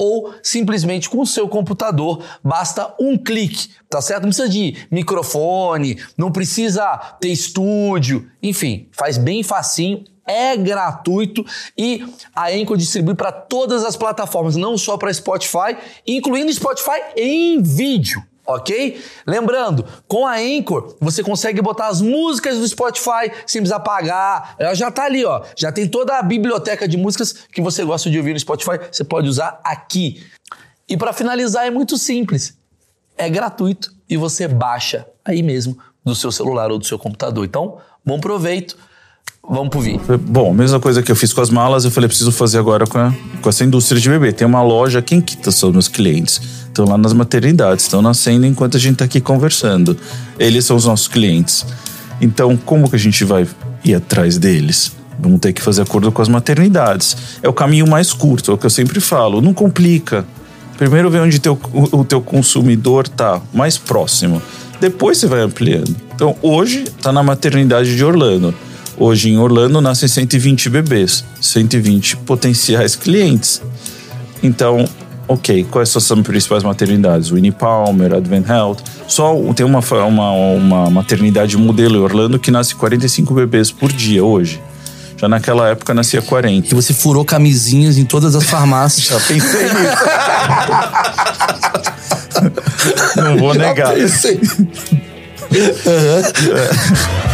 ou simplesmente com o seu computador. Basta um clique, tá certo? Não precisa de microfone, não precisa ter estúdio, enfim, faz bem facinho. É gratuito e a Anchor distribui para todas as plataformas, não só para Spotify, incluindo Spotify em vídeo ok? Lembrando, com a Anchor você consegue botar as músicas do Spotify sem precisar pagar. Ela já tá ali, ó. Já tem toda a biblioteca de músicas que você gosta de ouvir no Spotify, você pode usar aqui. E para finalizar é muito simples. É gratuito e você baixa aí mesmo do seu celular ou do seu computador. Então, bom proveito. Vamos pro vídeo. Bom, mesma coisa que eu fiz com as malas, eu falei, preciso fazer agora com, a, com essa indústria de bebê. Tem uma loja, quem que são meus clientes? Estão lá nas maternidades, estão nascendo enquanto a gente está aqui conversando. Eles são os nossos clientes. Então, como que a gente vai ir atrás deles? Vamos ter que fazer acordo com as maternidades. É o caminho mais curto, é o que eu sempre falo. Não complica. Primeiro vê onde teu, o, o teu consumidor tá mais próximo. Depois você vai ampliando. Então, hoje está na maternidade de Orlando. Hoje em Orlando nascem 120 bebês, 120 potenciais clientes. Então, ok, quais são as principais maternidades? Winnie Palmer, Advent Health. Só tem uma, uma, uma maternidade modelo em Orlando que nasce 45 bebês por dia hoje. Já naquela época nascia 40. E você furou camisinhas em todas as farmácias. Já pensei nisso. Não vou negar. Já pensei. uhum.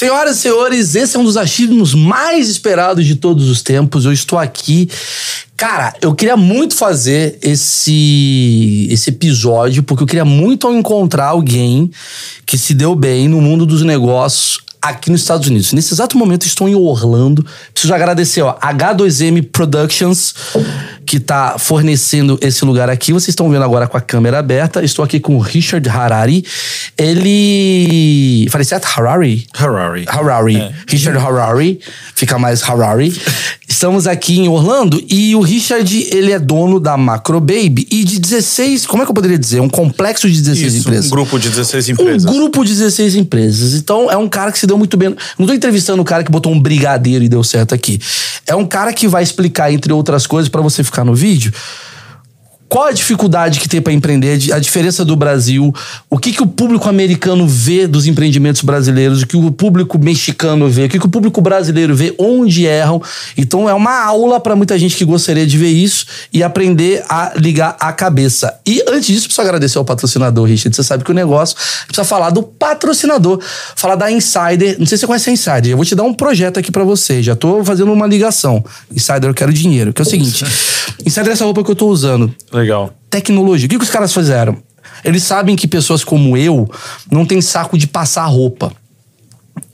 Senhoras e senhores, esse é um dos achismos mais esperados de todos os tempos. Eu estou aqui. Cara, eu queria muito fazer esse, esse episódio, porque eu queria muito encontrar alguém que se deu bem no mundo dos negócios aqui nos Estados Unidos. Nesse exato momento estou em Orlando. Preciso agradecer, ó, H2M Productions, que está fornecendo esse lugar aqui. Vocês estão vendo agora com a câmera aberta. Estou aqui com o Richard Harari. Ele. Falei certo? Harari? Harari. Harari. É. Richard Harari. Fica mais Harari. Estamos aqui em Orlando e o Richard, ele é dono da Macro Baby e de 16, como é que eu poderia dizer? Um complexo de 16 Isso, empresas. Um grupo de 16 empresas. Um grupo de 16 empresas. Então é um cara que se deu muito bem. Não tô entrevistando o cara que botou um brigadeiro e deu certo aqui. É um cara que vai explicar, entre outras coisas, para você ficar no vídeo qual a dificuldade que tem para empreender, a diferença do Brasil, o que, que o público americano vê dos empreendimentos brasileiros, o que o público mexicano vê, o que, que o público brasileiro vê, onde erram. Então é uma aula para muita gente que gostaria de ver isso e aprender a ligar a cabeça. E antes disso, preciso agradecer ao patrocinador, Richard. Você sabe que o negócio precisa falar do patrocinador, falar da Insider. Não sei se você conhece a Insider. Eu vou te dar um projeto aqui para você. Já tô fazendo uma ligação. Insider, eu quero dinheiro. Que é o seguinte: Insider é essa roupa que eu tô usando. Legal. Tecnologia. O que, que os caras fizeram? Eles sabem que pessoas como eu não tem saco de passar roupa.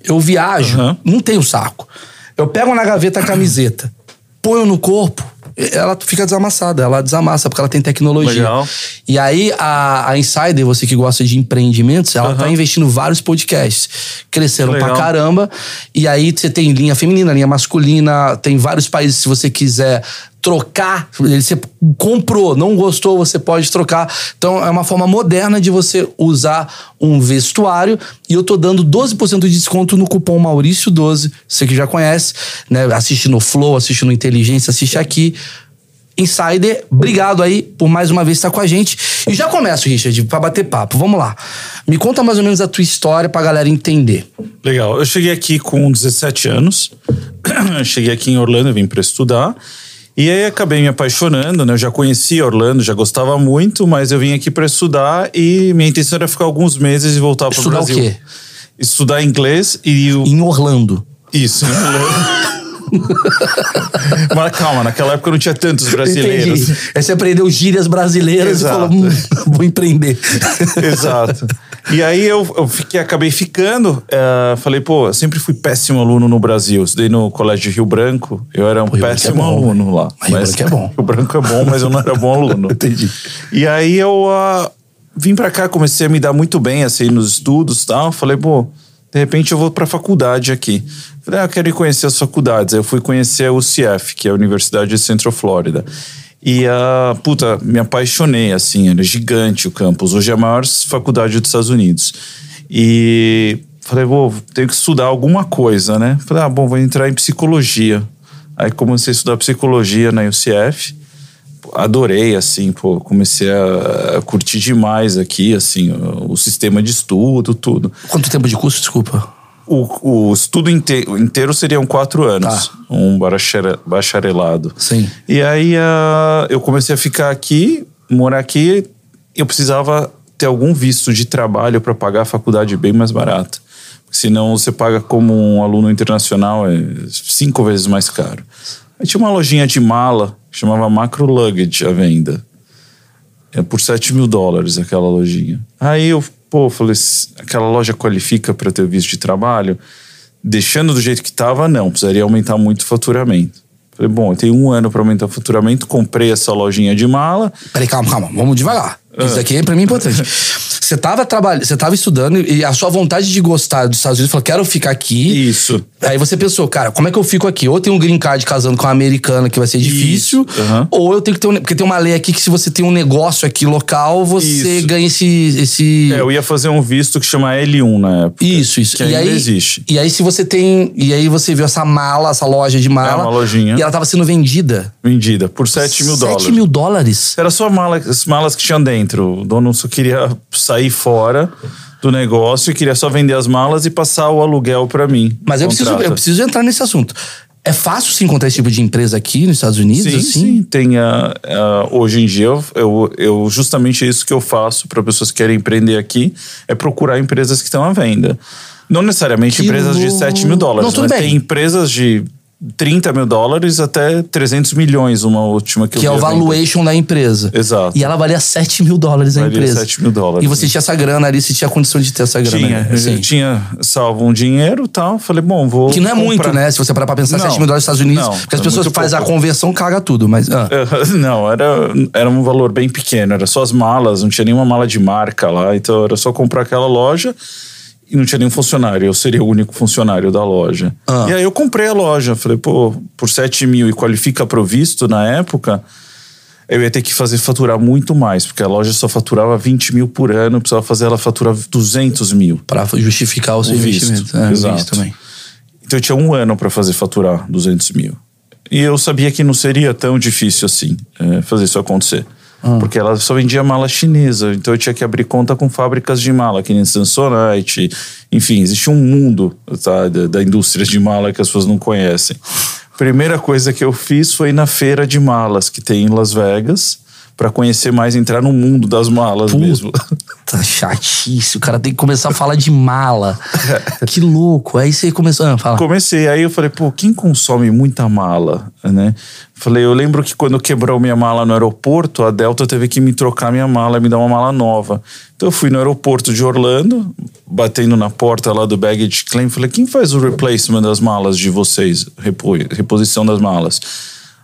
Eu viajo, uhum. não tenho saco. Eu pego na gaveta a camiseta, ponho no corpo, ela fica desamassada, ela desamassa, porque ela tem tecnologia. Legal. E aí, a, a Insider, você que gosta de empreendimentos, ela uhum. tá investindo vários podcasts. Cresceram Legal. pra caramba. E aí, você tem linha feminina, linha masculina, tem vários países, se você quiser trocar. Você comprou, não gostou, você pode trocar. Então é uma forma moderna de você usar um vestuário. E eu tô dando 12% de desconto no cupom Maurício12. Você que já conhece, né? Assiste no Flow, assiste no Inteligência, assiste aqui. Insider, obrigado aí por mais uma vez estar com a gente. E já começo, Richard, para bater papo. Vamos lá. Me conta mais ou menos a tua história pra galera entender. Legal. Eu cheguei aqui com 17 anos. cheguei aqui em Orlando, vim para estudar. E aí acabei me apaixonando, né? Eu já conhecia Orlando, já gostava muito, mas eu vim aqui para estudar e minha intenção era ficar alguns meses e voltar para o Brasil. Estudar o quê? Estudar inglês e... Em Orlando. Isso, em Orlando. Mas calma, naquela época não tinha tantos brasileiros. Entendi. Aí você aprendeu gírias brasileiras Exato. e falou, hum, vou empreender. Exato. E aí eu, eu fiquei, acabei ficando. é, falei, pô, eu sempre fui péssimo aluno no Brasil. Estudei no Colégio Rio Branco. Eu era um Rio Branco é péssimo bom. aluno lá. Mas Rio Branco é bom. Rio Branco é bom, mas eu não era bom aluno. Entendi. E aí eu ah, vim pra cá, comecei a me dar muito bem, assim, nos estudos e tal. Falei, pô, de repente eu vou pra faculdade aqui. Falei, ah, eu quero ir conhecer as faculdades. Aí eu fui conhecer a UCF, que é a Universidade de Central Florida. E, a puta, me apaixonei, assim, era gigante o campus. Hoje é a maior faculdade dos Estados Unidos. E falei, vou, tenho que estudar alguma coisa, né? Falei, ah, bom, vou entrar em psicologia. Aí comecei a estudar psicologia na UCF adorei, assim, pô, comecei a, curtir demais aqui, assim, o, o sistema de estudo, tudo. Quanto tempo de curso, desculpa? O, o estudo inte, inteiro seriam quatro anos, Tá. um bachare- bacharelado. Sim. E aí eu comecei a ficar aqui, morar aqui, eu precisava ter algum visto de trabalho para pagar a faculdade bem mais barata. Senão você paga como um aluno internacional é cinco vezes mais caro. Aí tinha uma lojinha de mala, chamava Macro Luggage à venda. É por 7 mil dólares aquela lojinha. Aí eu, pô, falei, "Se aquela loja qualifica para ter visto de trabalho? Deixando do jeito que estava, não, precisaria aumentar muito o faturamento. Falei, bom, eu tenho um ano para aumentar o faturamento, comprei essa lojinha de mala. Peraí, calma, calma. Vamos devagar. Ah. Isso aqui é pra mim importante. Você tava trabalhando, você tava estudando e a sua vontade de gostar dos Estados Unidos falou: quero ficar aqui. Isso. Aí você pensou, cara, como é que eu fico aqui? Ou tem um green card casando com uma americana que vai ser difícil, aham. ou eu tenho que ter um. Porque tem uma lei aqui que se você tem um negócio aqui local, você Isso. ganha esse. esse... É, eu ia fazer um visto que chama L1 na época. Isso, isso. Que e ainda aí, existe. E aí, se você tem. E aí você viu essa mala, essa loja de mala. É, uma lojinha. E ela tava sendo vendida. Vendida por 7 mil dólares. 7 mil dólares? Era só mala, as malas que tinham dentro. O dono só queria sair fora do negócio e queria só vender as malas e passar o aluguel pra mim. Mas eu preciso, eu preciso entrar nesse assunto. É fácil se encontrar esse tipo de empresa aqui nos Estados Unidos? Sim, assim? sim. Tem, ah, ah, hoje em dia, eu, eu, justamente é isso que eu faço para pessoas que querem empreender aqui, é procurar empresas que estão à venda. Não necessariamente Que empresas de louco. 7 mil dólares, Não, mas bem. tem empresas de 30 mil dólares até 300 milhões, uma última que, Que eu é o valuation da empresa. Exato. E ela valia 7 mil dólares a Valia empresa. 7 mil dólares. E você tinha essa grana ali, você tinha a condição de ter essa grana. Tinha, assim. tinha salvo um dinheiro e tal. Falei, bom, vou. Que não é muito, comprar. né? Se você parar pra pensar, Não. 7 mil dólares nos Estados Unidos. Não, porque as é pessoas muito fazem a conversão, caga tudo. Mas. ah. Não, era, era um valor bem pequeno, era só as malas, não tinha nenhuma mala de marca lá, então era só comprar aquela loja e não tinha nenhum funcionário, eu seria o único funcionário da loja. Ah. E aí eu comprei a loja, falei, pô, por 7 mil e qualifica provisto na época, eu ia ter que fazer faturar muito mais, porque a loja só faturava 20 mil por ano, eu precisava fazer ela faturar 200 mil. Pra justificar o seu O visto, investimento. É, exato. também. Então eu tinha um ano para fazer faturar 200 mil. E eu sabia que não seria tão difícil assim é, fazer isso acontecer. Porque ela só vendia mala chinesa, então eu tinha que abrir conta com fábricas de mala, que nem Samsonite. Enfim, existe um mundo tá, da, da indústria de mala que as pessoas não conhecem. Primeira coisa que eu fiz foi na feira de malas que tem em Las Vegas, para conhecer mais, entrar no mundo das malas mesmo. Tá chatice. O cara tem que começar a falar de mala. que louco. Aí você começou. Ah, fala. Comecei, aí eu falei, pô, quem consome muita mala, né? Falei, eu lembro que quando quebrou minha mala no aeroporto, a Delta teve que me trocar minha mala e me dar uma mala nova. Então eu fui no aeroporto de Orlando, batendo na porta lá do baggage claim, falei, quem faz o replacement das malas de vocês? Repo- reposição das malas.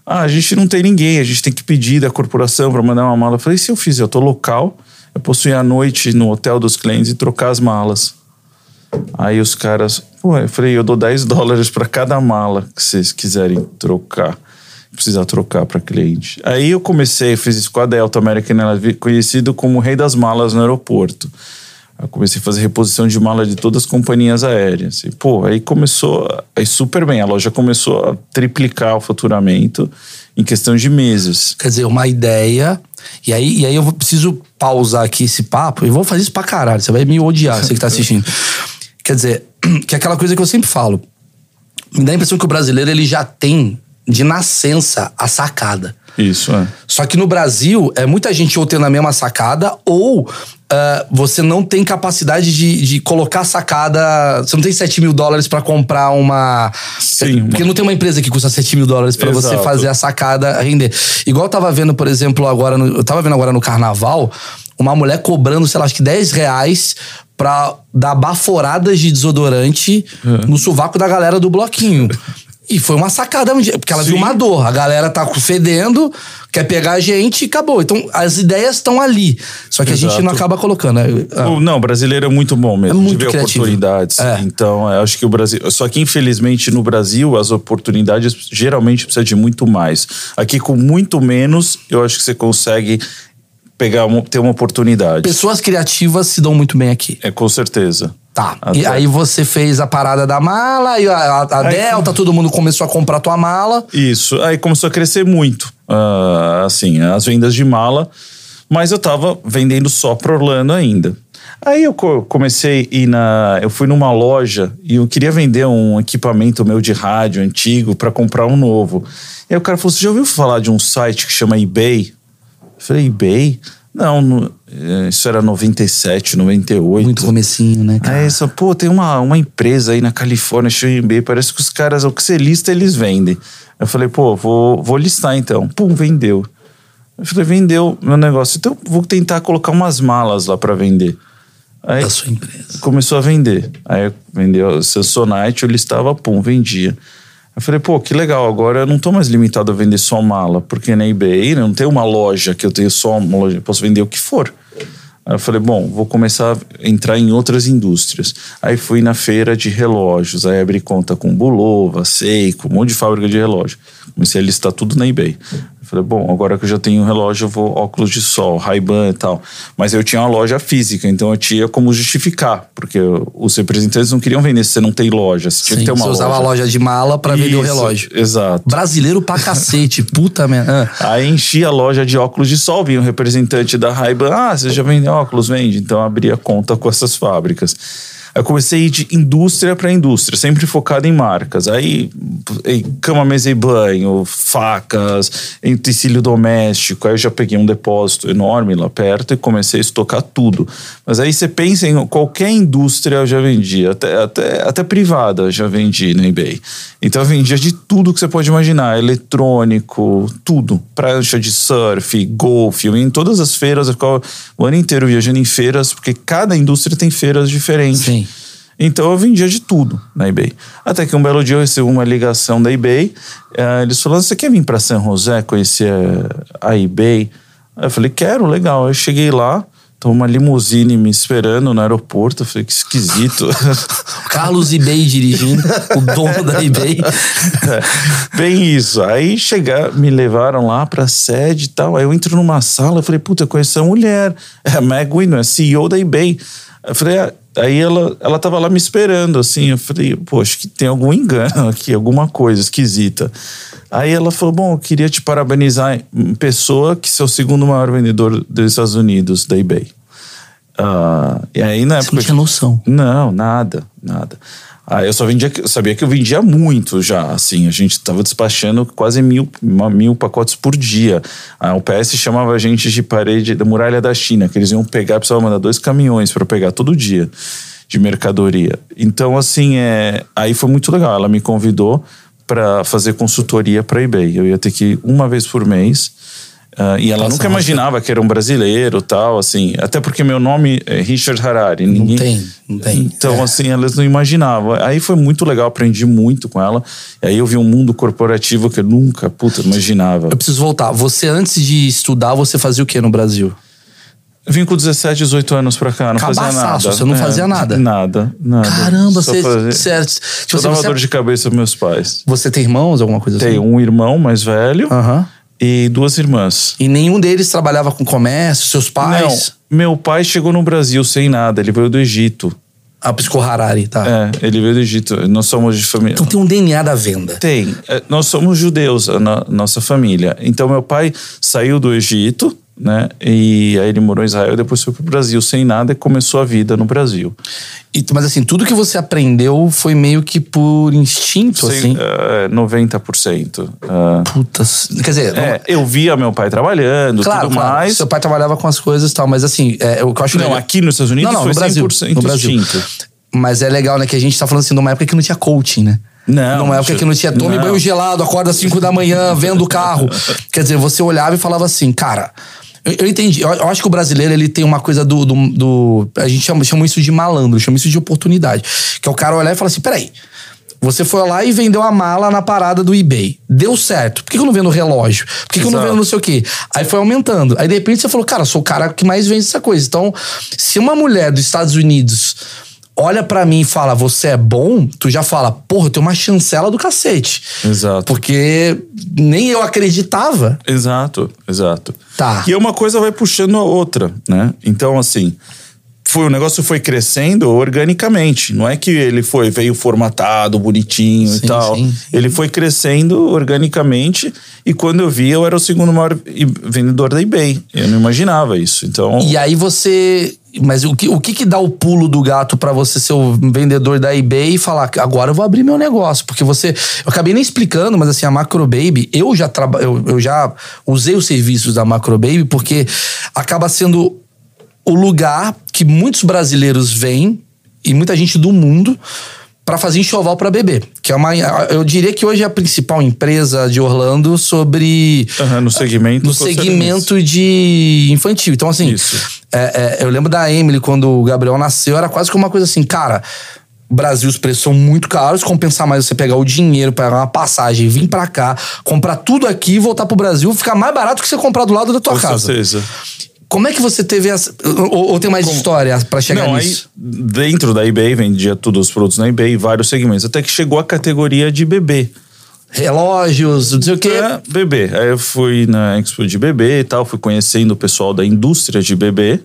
Ah, a gente não tem ninguém, a gente tem que pedir da corporação para mandar uma mala. Eu falei, se eu fizer, eu tô local, eu posso ir à noite no hotel dos clientes e trocar as malas. Aí os caras, pô, eu falei, eu dou 10 dólares para cada mala que vocês quiserem trocar. Precisar trocar para cliente. Aí eu comecei, fiz isso com a Delta American Airlines, conhecido como o rei das malas no aeroporto. Eu comecei a fazer reposição de mala de todas as companhias aéreas. E, pô, aí começou, aí super bem, a loja começou a triplicar o faturamento em questão de meses. Quer dizer, uma ideia. E aí, e aí eu preciso pausar aqui esse papo. E vou fazer isso pra caralho. Você vai me odiar, você que tá assistindo. Quer dizer, que é aquela coisa que eu sempre falo. Me dá a impressão que o brasileiro ele já tem de nascença a sacada. Isso, é. Só que no Brasil, é muita gente ou tendo a mesma sacada, ou ah, você não tem capacidade de, de colocar sacada. Você não tem 7 mil dólares pra comprar uma. Sim, Porque não tem uma empresa que custa 7 mil dólares pra você fazer a sacada render. Igual eu tava vendo, por exemplo, agora. No, eu tava vendo agora no carnaval, uma mulher cobrando, sei lá, acho que 10 reais pra dar baforadas de desodorante no sovaco da galera do bloquinho. E foi uma sacada, porque ela viu Sim. uma dor. A galera tá fedendo, quer pegar a gente e acabou. Então, as ideias estão ali. Só que a gente Exato. não acaba colocando. O- Não, o brasileiro é muito bom mesmo, É muito de ver criativo. oportunidades. É. Então, eu acho que o Brasil. Só que, infelizmente, no Brasil, as oportunidades geralmente precisa de muito mais. Aqui, com muito menos, eu acho que você consegue pegar uma- ter uma oportunidade. Pessoas criativas se dão muito bem aqui. É com certeza. Tá. Até- E aí você fez a parada da mala, e a, a- Aí- Delta, todo mundo começou a comprar tua mala. Isso. Aí começou a crescer muito, ah, assim, as vendas de mala, mas eu tava vendendo só pro Orlando ainda. Aí eu co- comecei a ir na. Eu fui numa loja e eu queria vender um equipamento meu de rádio antigo para comprar um novo. E aí o cara falou: Você já ouviu falar de um site que chama eBay? Eu falei: eBay? Não, no- eh, isso era 97, 98. Muito comecinho, né, cara? Aí só, pô, tem uma, uma empresa aí na Califórnia, eBay, parece que os caras, o que você lista, eles vendem. Eu falei, pô, vou, vou listar então. Pum, vendeu. Eu falei, vendeu meu negócio. Então, vou tentar colocar umas malas lá pra vender. Aí Da sua empresa. começou a vender. Aí vendeu Samsonite, eu listava, pum, vendia. Eu falei, pô, que legal, agora eu não tô mais limitado a vender só mala, porque na eBay não tem uma loja que eu tenho só uma loja, eu posso vender o que for. Aí eu falei, bom, vou começar a entrar em outras indústrias. Aí fui na feira de relógios, aí abri conta com Bulova, Seiko, um monte de fábrica de relógio. Comecei a listar tudo na eBay. Eu falei, bom, agora que eu já tenho um relógio, eu vou óculos de sol, Ray-Ban e tal. Mas eu tinha uma loja física, então eu tinha como justificar, porque os representantes não queriam vender se você não tem loja, você tinha Sim, que ter uma você loja. usava a loja de mala pra vender o relógio. Exato. Brasileiro pra cacete, puta merda. Ah. Aí enchi a loja de óculos de sol, vinha o representante da Ray-Ban, ah, você já vende óculos? Vende. Então eu abri a conta com essas fábricas. Eu comecei de indústria para indústria, sempre focado em marcas. Aí, em cama, mesa e banho, facas, tecido doméstico. Aí eu já peguei um depósito enorme lá perto e comecei a estocar tudo. Mas aí você pensa em qualquer indústria eu já vendia, até, até, até privada já vendi no eBay. Então eu vendia de tudo que você pode imaginar, eletrônico, tudo. Prancha de surf, golfe, em todas as feiras, eu ficava o ano inteiro viajando em feiras, porque cada indústria tem feiras diferentes. Sim. Então eu vendia de tudo na eBay. Até que um belo dia eu recebi uma ligação da eBay. eh, eles falaram: Você quer vir para San José conhecer a eBay? Aí eu falei: Quero, legal. Eu cheguei lá, tava uma limusine me esperando no aeroporto. Eu falei: Que esquisito. Carlos eBay dirigindo, o dono da eBay. Bem isso. Aí chegar, me levaram lá pra sede e tal. Aí eu entro numa sala, eu falei, puta, eu conheço a mulher. É a Meg Winner, é CEO da eBay. Eu falei, ah, aí ela, ela tava lá me esperando, assim. Eu falei, acho que tem algum engano aqui, alguma coisa esquisita. Aí ela falou, bom, eu queria te parabenizar em pessoa que você é o segundo maior vendedor dos Estados Unidos da eBay. Ah, e aí na Você época... não tinha noção. Não, nada, nada. Ah, eu só vendia, sabia que eu vendia muito já, assim, a gente tava despachando quase mil, mil pacotes por dia. A UPS chamava a gente de parede da muralha da China, que eles iam pegar, precisavam mandar dois caminhões para pegar todo dia de mercadoria. Então, assim, é, aí foi muito legal. Ela me convidou para fazer consultoria para eBay. Eu ia ter que ir uma vez por mês. Ah, e ela nunca imaginava que era um brasileiro tal, assim. Até porque meu nome é Richard Harari. Ninguém, tem, não tem. Então, É. assim, elas não imaginavam. Aí foi muito legal, aprendi muito com ela. E aí eu vi um mundo corporativo que eu nunca, puta, imaginava. Eu preciso voltar. Você, antes de estudar, você fazia o que no Brasil? Vim com 17, 18 anos pra cá, não fazia Cabaçaço, nada. você não fazia nada? Nada, nada. Caramba, Só você. fazia- você, Só você, dava você, dor de cabeça pros meus pais. você tem irmãos, alguma coisa assim? Tenho um irmão mais velho Aham. E duas irmãs. E nenhum deles trabalhava com comércio, seus pais? Não, meu pai chegou no Brasil sem nada, ele veio do Egito. Ah, Pisco Harari, tá. É, ele veio do Egito. Nós somos de família. Então tem um DNA da venda. Tem. É, Nós somos judeus, a no- nossa família. Então, meu pai saiu do Egito, né? E aí ele morou em Israel, depois foi pro Brasil sem nada e começou a vida no Brasil. E- mas assim, tudo que você aprendeu foi meio que por instinto, Sem, assim. é, 90%. É, Putas. Quer dizer, é, eu via meu pai trabalhando, claro, tudo claro, mais. seu pai trabalhava com as coisas e tal, mas assim, é, o que eu acho Não, legal- aqui nos Estados Unidos não, não, foi no Brasil, 100% no Brasil. instinto. Mas é legal, né, que a gente tá falando assim de uma época que não tinha coaching, né? Não, Numa época não que não tinha tome não. banho gelado, acorda às 5 da manhã, vendo o carro. Quer dizer, você olhava e falava assim, cara, Eu, eu entendi. Eu, eu acho que o brasileiro ele tem uma coisa do. do, do- a gente chama, chama isso de malandro, chama isso de oportunidade. Que é o cara olhar e falar assim: peraí. Você foi lá e vendeu a mala na parada do eBay. Deu certo. Por que que eu não vendo relógio? Por que, que eu não vendo não sei o quê? Aí foi aumentando. Aí de repente você falou, cara, eu sou o cara que mais vende essa coisa. Então, se uma mulher dos Estados Unidos olha pra mim e fala, você é bom, tu já fala, porra, eu tenho uma chancela do cacete. Exato. Porque nem eu acreditava. Exato, exato. Tá. E uma coisa vai puxando a outra, né? Então, assim, foi, o negócio foi crescendo organicamente. Não é que ele foi, veio formatado, bonitinho Sim, e tal. sim. Ele foi crescendo organicamente e quando eu vi, eu era o segundo maior vendedor da eBay. Eu não imaginava isso. Então, E aí você. Mas o que, o que que dá o pulo do gato pra você ser o vendedor da eBay e falar, agora eu vou abrir meu negócio? Porque você. Eu acabei nem explicando, mas assim, a Macro Baby, eu já, traba, eu, eu já usei os serviços da Macro Baby porque acaba sendo o lugar que muitos brasileiros vêm e muita gente do mundo pra fazer enxoval pra bebê. Que é uma. Eu diria que hoje é a principal empresa de Orlando sobre. aham, no segmento. No segmento de infantil. Então, assim, Isso. é, é, eu lembro da Emily, quando o Gabriel nasceu, era quase que uma coisa assim, cara. Brasil, os preços são muito caros. Compensar mais você pegar o dinheiro, pegar uma passagem, vir pra cá, comprar tudo aqui, voltar pro Brasil, ficar mais barato que você comprar do lado da tua Com casa. certeza. Como é que você teve essa. Ou, ou tem mais história pra chegar Não, aí nisso? dentro da eBay vendia todos os produtos na eBay, vários segmentos, até que chegou a categoria de bebê. Relógios, não sei o quê. É, bebê. Aí eu fui na Expo de bebê e tal, fui conhecendo o pessoal da indústria de bebê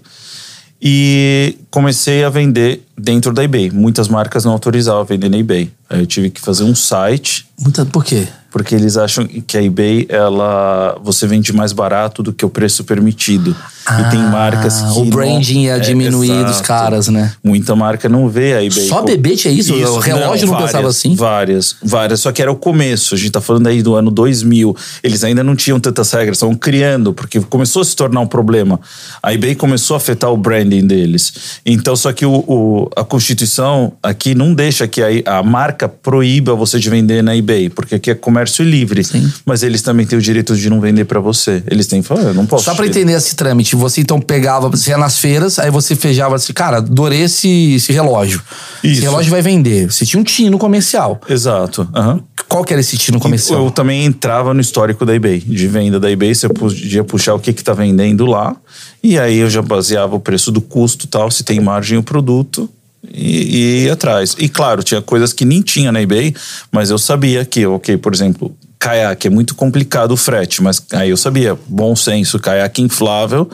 e comecei a vender dentro da eBay. Muitas marcas não autorizavam vender na eBay. Aí eu tive que fazer um site Muita, por quê? Porque eles acham que a eBay ela você vende mais barato do que o preço permitido. e tem marcas Ah, que o não- branding ia é, diminuir dos exato. caras, né? Muita marca não vê a eBay. Só co- bebê tinha isso? O relógio não várias, pensava assim? Várias, várias. Só que era o começo. A gente tá falando aí do ano 2000. Eles ainda não tinham tantas regras, estavam criando, porque começou a se tornar um problema. A eBay começou a afetar o branding deles. Então, só que o, o- a Constituição aqui não deixa que a, a marca proíba você de vender na eBay, porque aqui é comércio livre. Mas eles também têm o direito de não vender pra você. Eles têm que falar, eu não posso. Só pra te- entender esse trâmite, você então pegava, você ia nas feiras, aí você fechava assim, cara, adorei esse, esse relógio. Esse Isso. relógio vai vender. Você tinha um tino comercial. Exato. aham. Qual que era esse tino comercial? Eu também entrava no histórico da eBay, de venda da eBay, você podia puxar o que que tá vendendo lá, e aí eu já baseava o preço do custo e tal, se tem margem o produto, e, e ia atrás. E claro, tinha coisas que nem tinha na eBay, mas eu sabia que, ok, por exemplo, caiaque é muito complicado o frete, mas aí eu sabia, bom senso, caiaque inflável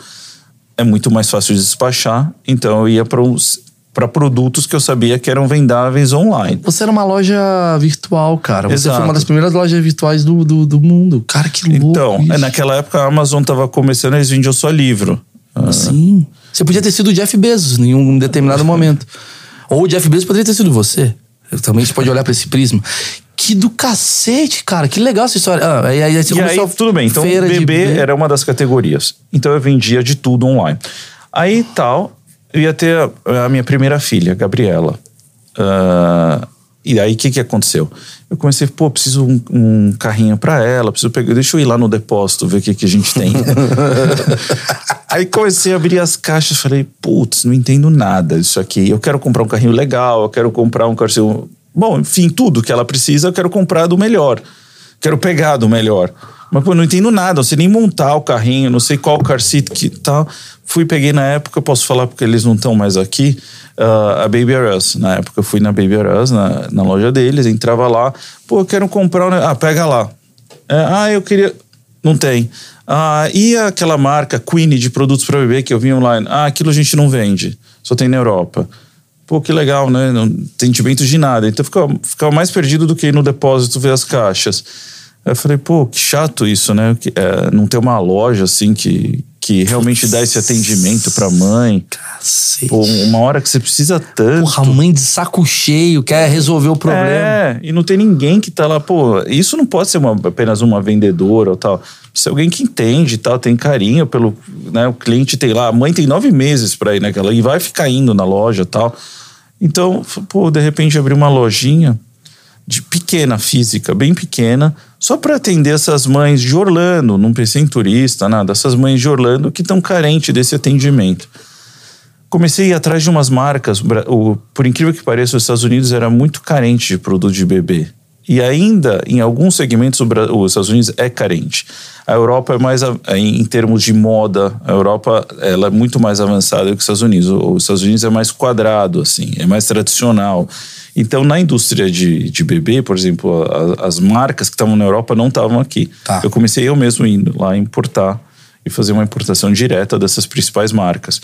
é muito mais fácil de despachar, então eu ia para produtos que eu sabia que eram vendáveis online. Você era uma loja virtual, cara. Você Exato. foi uma das primeiras lojas virtuais do, do, do mundo. Cara, que louco. Então, isso. é, naquela época a Amazon tava começando, eles vendiam só livro. Ah, Sim. Você podia ter sido o Jeff Bezos em um determinado momento. Ou o Jeff Bezos poderia ter sido você. Eu também gente pode olhar pra esse prisma. Que do cacete, cara. Que legal essa história. Ah, aí, aí você E aí, tudo bem. Então, de bebê era uma das categorias. Então, eu vendia de tudo online. Aí, tal, eu ia ter a, a minha primeira filha, Gabriela. Ah, e aí, o que que aconteceu? Eu comecei, pô, preciso um, um carrinho pra ela, preciso pegar, deixa eu ir lá no depósito, ver o que que a gente tem. aí comecei a abrir as caixas, falei, putz, não entendo nada disso aqui. Eu quero comprar um carrinho legal, eu quero comprar um carrinho... Bom, enfim, tudo que ela precisa, eu quero comprar do melhor. Quero pegar do melhor. Mas, pô, não entendo nada, não sei nem montar o carrinho, não sei qual car seat que tal. Fui, peguei na época, posso falar porque eles não estão mais aqui, ah, a Baby R Us. Na época eu fui na Baby R Us, na, na loja deles, entrava lá, pô, eu quero comprar, um ah, pega lá. É, ah, eu queria, não tem. Ah, e aquela marca Queen de produtos para bebê que eu vi online? Ah, aquilo a gente não vende, só tem na Europa. Pô, que legal, né? Não tem entendimento de nada. Então ficava, ficava mais perdido do que ir no depósito ver as caixas. Eu falei, pô, que chato isso, né? É, não ter uma loja assim que, que realmente dá esse atendimento pra mãe. Cacete. Pô, uma hora que você precisa tanto. Porra, a mãe de saco cheio quer resolver o problema. É, e não tem ninguém que tá lá, pô, isso não pode ser uma- apenas uma vendedora ou tal. Precisa ser alguém que entende e tal, tem carinho pelo, né, o cliente tem lá, a mãe tem nove meses pra ir naquela, e vai ficar indo na loja e tal. Então, pô, de repente abrir uma lojinha de pequena, física, bem pequena, só para atender essas mães de Orlando, não pensei em turista, nada, essas mães de Orlando que estão carentes desse atendimento. Comecei a ir atrás de umas marcas, o, por incrível que pareça, os Estados Unidos era muito carente de produto de bebê. E ainda, em alguns segmentos, os Estados Unidos é carente. A Europa é mais, em termos de moda, a Europa ela é muito mais avançada que os Estados Unidos. Os Estados Unidos é mais quadrado, assim, é mais tradicional. Então, na indústria de, de bebê, por exemplo, a, as marcas que estavam na Europa não estavam aqui. Tá. Eu comecei eu mesmo indo lá importar e fazer uma importação direta dessas principais marcas.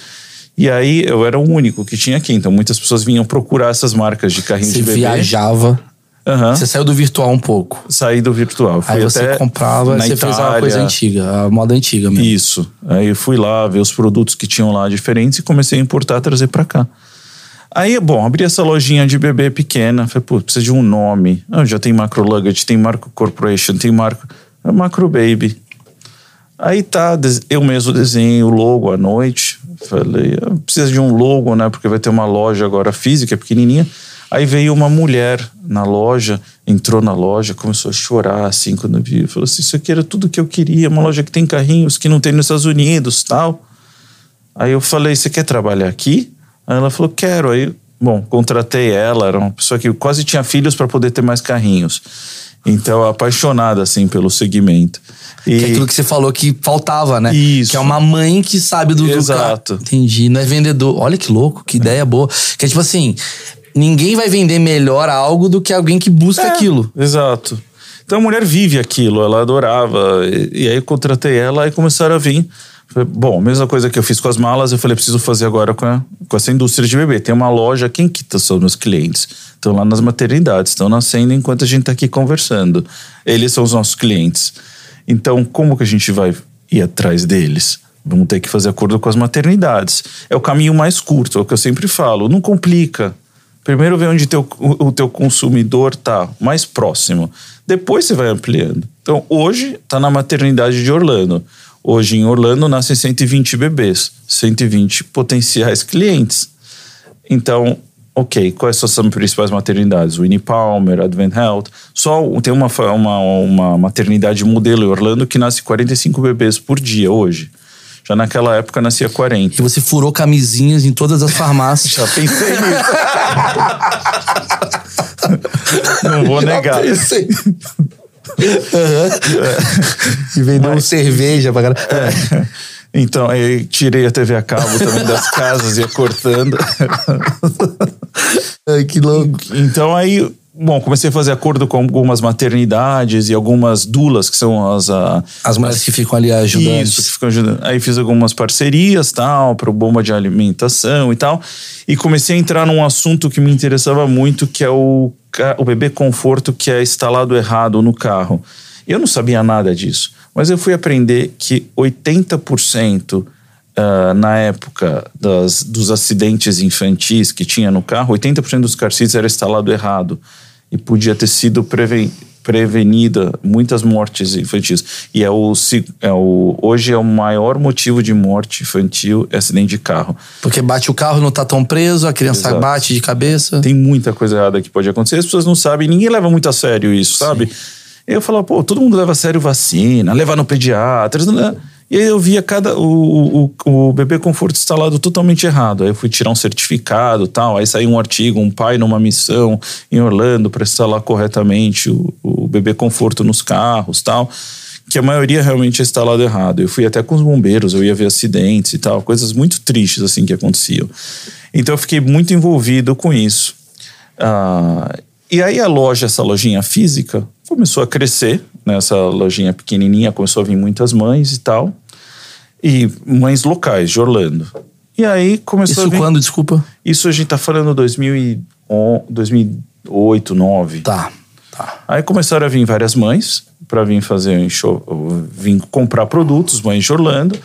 E aí eu era o único que tinha aqui. Então muitas pessoas vinham procurar essas marcas de carrinho Você de bebê. viajava Uhum. Você saiu do virtual um pouco. Saí do virtual. Fui Aí você comprava, você Itália. fez uma coisa antiga, a moda antiga mesmo. Isso. Aí eu fui lá ver os produtos que tinham lá diferentes e comecei a importar, trazer para cá. Aí, bom, abri essa lojinha de bebê pequena. Falei, pô, precisa de um nome. Ah, já tem Macro Luggage, tem Marco Corporation, tem Marco. É Macro Baby. Aí tá, eu mesmo desenho o logo à noite. Falei, ah, precisa de um logo, né? Porque vai ter uma loja agora física, pequenininha. Aí veio uma mulher na loja, entrou na loja, começou a chorar assim quando viu. Falou assim: Isso aqui era tudo que eu queria, uma loja que tem carrinhos que não tem nos Estados Unidos tal. Aí eu falei: Você quer trabalhar aqui? Aí ela falou: Quero. Aí, bom, contratei ela, era uma pessoa que quase tinha filhos para poder ter mais carrinhos. Então, apaixonada assim pelo segmento. E... Que é aquilo que você falou que faltava, né? Isso. Que é uma mãe que sabe do Exato. Do Entendi. Não é vendedor. Olha que louco, que ideia boa. Que é tipo assim, ninguém vai vender melhor algo do que alguém que busca é, aquilo. Exato. Então a mulher vive aquilo, ela adorava. E, e aí eu contratei ela e começaram a vir. Bom, mesma coisa que eu fiz com as malas, eu falei, preciso fazer agora com, a, com essa indústria de bebê. Tem uma loja, quem que são meus clientes? Estão lá nas maternidades, estão nascendo enquanto a gente está aqui conversando. Eles são os nossos clientes. Então, como que a gente vai ir atrás deles? Vamos ter que fazer acordo com as maternidades. É o caminho mais curto, é o que eu sempre falo. Não complica. Primeiro vê onde teu, o, teu consumidor está mais próximo. Depois você vai ampliando. Então, hoje está na maternidade de Orlando. Hoje em Orlando nascem 120 bebês, 120 potenciais clientes. Então, ok, quais são as principais maternidades? Winnie Palmer, Advent Health. Só tem uma, uma, uma maternidade modelo em Orlando que nasce 45 bebês por dia hoje. Já naquela época nascia 40. E você furou camisinhas em todas as farmácias. Já pensei nisso. Não vou negar. Já pensei. e vendeu Mas, cerveja pra caralho. É. Então, aí tirei a TV a cabo também das casas, ia cortando. Ai, que louco. Então, aí Bom, comecei a fazer acordo com algumas maternidades e algumas dulas, que são as... A, as mulheres que ficam ali ajudando. Isso, que ficam ajudando. Aí fiz algumas parcerias, tal, para bomba de alimentação e tal. E comecei a entrar num assunto que me interessava muito, que é o, o bebê conforto que é instalado errado no carro. Eu não sabia nada disso, mas eu fui aprender que 80%... Uh, na época das, dos acidentes infantis que tinha no carro, 80% dos car seats era instalado errado e podia ter sido preven prevenida muitas mortes infantis. E é o, é o hoje é o maior motivo de morte infantil é acidente de carro. Porque bate o carro, não tá tão preso, a criança Exato. bate de cabeça. Tem muita coisa errada que pode acontecer, as pessoas não sabem, ninguém leva muito a sério isso, Sim. sabe? Eu falo, pô, todo mundo leva a sério vacina, levar no pediatra, não e aí eu via cada o, o, o bebê conforto instalado totalmente errado. Aí eu fui tirar um certificado tal. Aí saiu um artigo, um pai numa missão em Orlando para instalar corretamente o, o bebê conforto nos carros tal. Que a maioria realmente é instalado errado. Eu fui até com os bombeiros, eu ia ver acidentes e tal, coisas muito tristes assim que aconteciam. Então eu fiquei muito envolvido com isso. Ah, e aí a loja, essa lojinha física, começou a crescer nessa lojinha pequenininha, começou a vir muitas mães e tal. E mães locais de Orlando. E aí começou Isso a vir... quando, desculpa? Isso a gente tá falando 2008, 2009. Tá, tá. Aí começaram a vir várias mães para vir fazer um show, vir comprar produtos, mães de Orlando.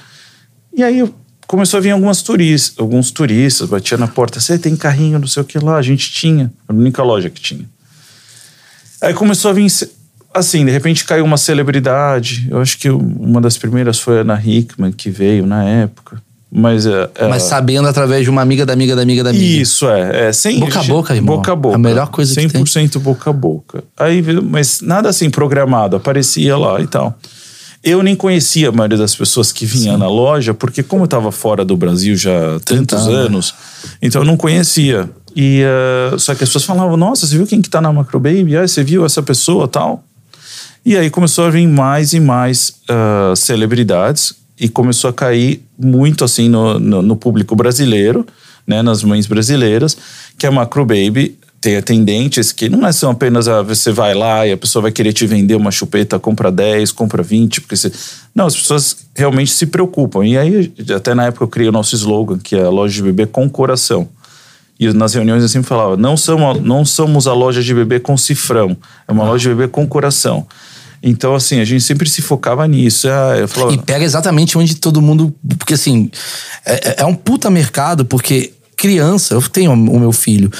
E aí começou a vir algumas turistas, alguns turistas, batia na porta, você tem carrinho, não sei o que lá, a gente tinha, a única loja que tinha. Aí começou a vir assim, de repente caiu uma celebridade. Eu acho que uma das primeiras foi a Ana Hickman, que veio na época. Mas, é, é, Mas sabendo através de uma amiga da amiga da amiga da amiga. Isso, é. é sem, Boca a boca, irmão. Boca a boca. A melhor coisa que tem. 100% boca a boca. Aí, mas nada assim programado, aparecia lá e tal. Eu nem conhecia a maioria das pessoas que vinham na loja, porque como eu estava fora do Brasil já há tantos Tentando, né? anos, então eu não conhecia. E, eh, só que as pessoas falavam, nossa, você viu quem que tá na Macro Baby? Ah, você viu essa pessoa tal? E aí começou a vir mais e mais ah, celebridades e começou a cair muito assim no, no, no público brasileiro, né, nas mães brasileiras, que a Macro Baby tem atendentes que não é só apenas ah, você vai lá e a pessoa vai querer te vender uma chupeta, compra 10, compra 20, porque você... Não, as pessoas realmente se preocupam. E aí, até na época eu criei o nosso slogan, que é a loja de bebê com coração. E nas reuniões eu sempre falava, não somos, não somos a loja de bebê com cifrão, é uma loja de bebê com coração. Então, assim, a gente sempre se focava nisso. Ah, falava, E pega exatamente onde todo mundo. Porque assim, é, é um puta mercado, porque criança, eu tenho o meu filho.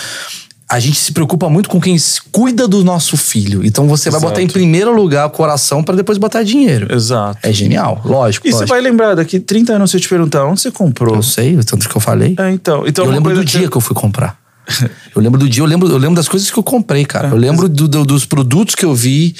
A gente se preocupa muito com quem cuida do nosso filho. Então você vai Exato. botar em primeiro lugar o coração para depois botar dinheiro. Exato. É genial, lógico. E você lógico. vai lembrar, daqui 30 anos se eu te perguntar onde você comprou. Eu sei, o tanto que eu falei. É, então, então eu uma lembro do dia que eu fui comprar. Eu lembro do dia, eu lembro, eu lembro das coisas que eu comprei, cara. Eu lembro do- do- dos produtos que eu vi.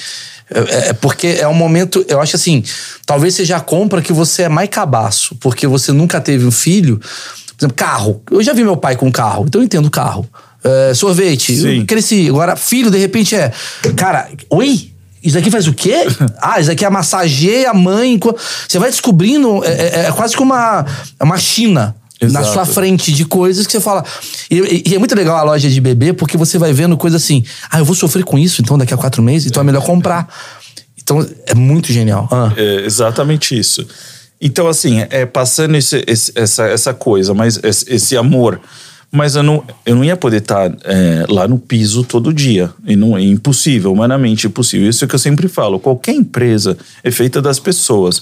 É, é porque é um momento, eu acho assim, talvez seja a compra que você é mais cabaço, porque você nunca teve um filho. Por exemplo, carro. Eu já vi meu pai com carro, então eu entendo carro. É, sorvete, Sim. cresci. Agora, filho, de repente é. Cara, oi? Isso aqui faz o quê? Ah, isso aqui é massageia a mãe. Você vai descobrindo, é, é- é quase que uma, uma China na Exato. sua frente de coisas que você fala. E, e é muito legal a loja de bebê, porque você vai vendo coisa assim. Ah, eu vou sofrer com isso, então daqui a quatro meses, então é melhor comprar. Então é muito genial. Ah. É exatamente isso. Então, assim, é passando esse, esse- essa, essa coisa, mas esse, esse amor. Mas eu não, eu não ia poder estar é, lá no piso todo dia. E não, é impossível, humanamente impossível. Isso é que eu sempre falo. Qualquer empresa é feita das pessoas.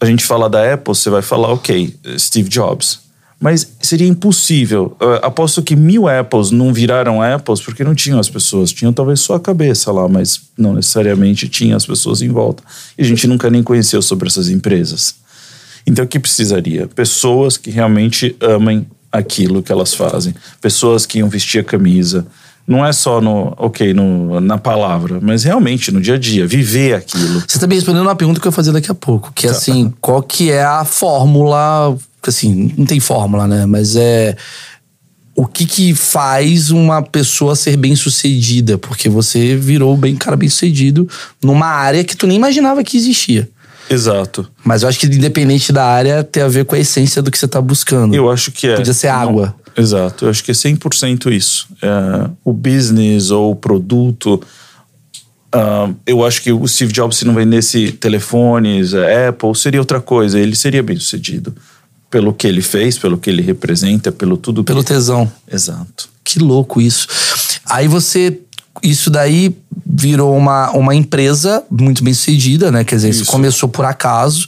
A gente fala da Apple, você vai falar, ok, Steve Jobs. Mas seria impossível. Eu aposto que mil Apples não viraram Apples porque não tinham as pessoas. Tinham talvez só a cabeça lá, mas não necessariamente tinha as pessoas em volta. E a gente nunca nem conheceu sobre essas empresas. Então o que precisaria? Pessoas que realmente amem aquilo que elas fazem. Pessoas que iam vestir a camisa. Não é só no, ok, no, na palavra, mas realmente no dia a dia, viver aquilo. Você tá me respondendo uma pergunta que eu vou fazer daqui a pouco, que é assim, qual que é a fórmula, assim, não tem fórmula, né, mas é o que que faz uma pessoa ser bem sucedida, porque você virou bem cara bem sucedido numa área que tu nem imaginava que existia. Exato. Mas eu acho que independente da área tem a ver com a essência do que você tá buscando. Eu acho que é. Podia ser água. Não, exato. Eu acho que é 100% isso. É, o business ou o produto. ah, eu acho que o Steve Jobs, se não vendesse telefones, a Apple, seria outra coisa. Ele seria bem sucedido. Pelo que ele fez, pelo que ele representa, pelo tudo Pelo que... tesão. Exato. Que louco isso. Aí você. Isso daí virou uma, uma empresa muito bem sucedida, né? Quer dizer, isso Isso. começou por acaso.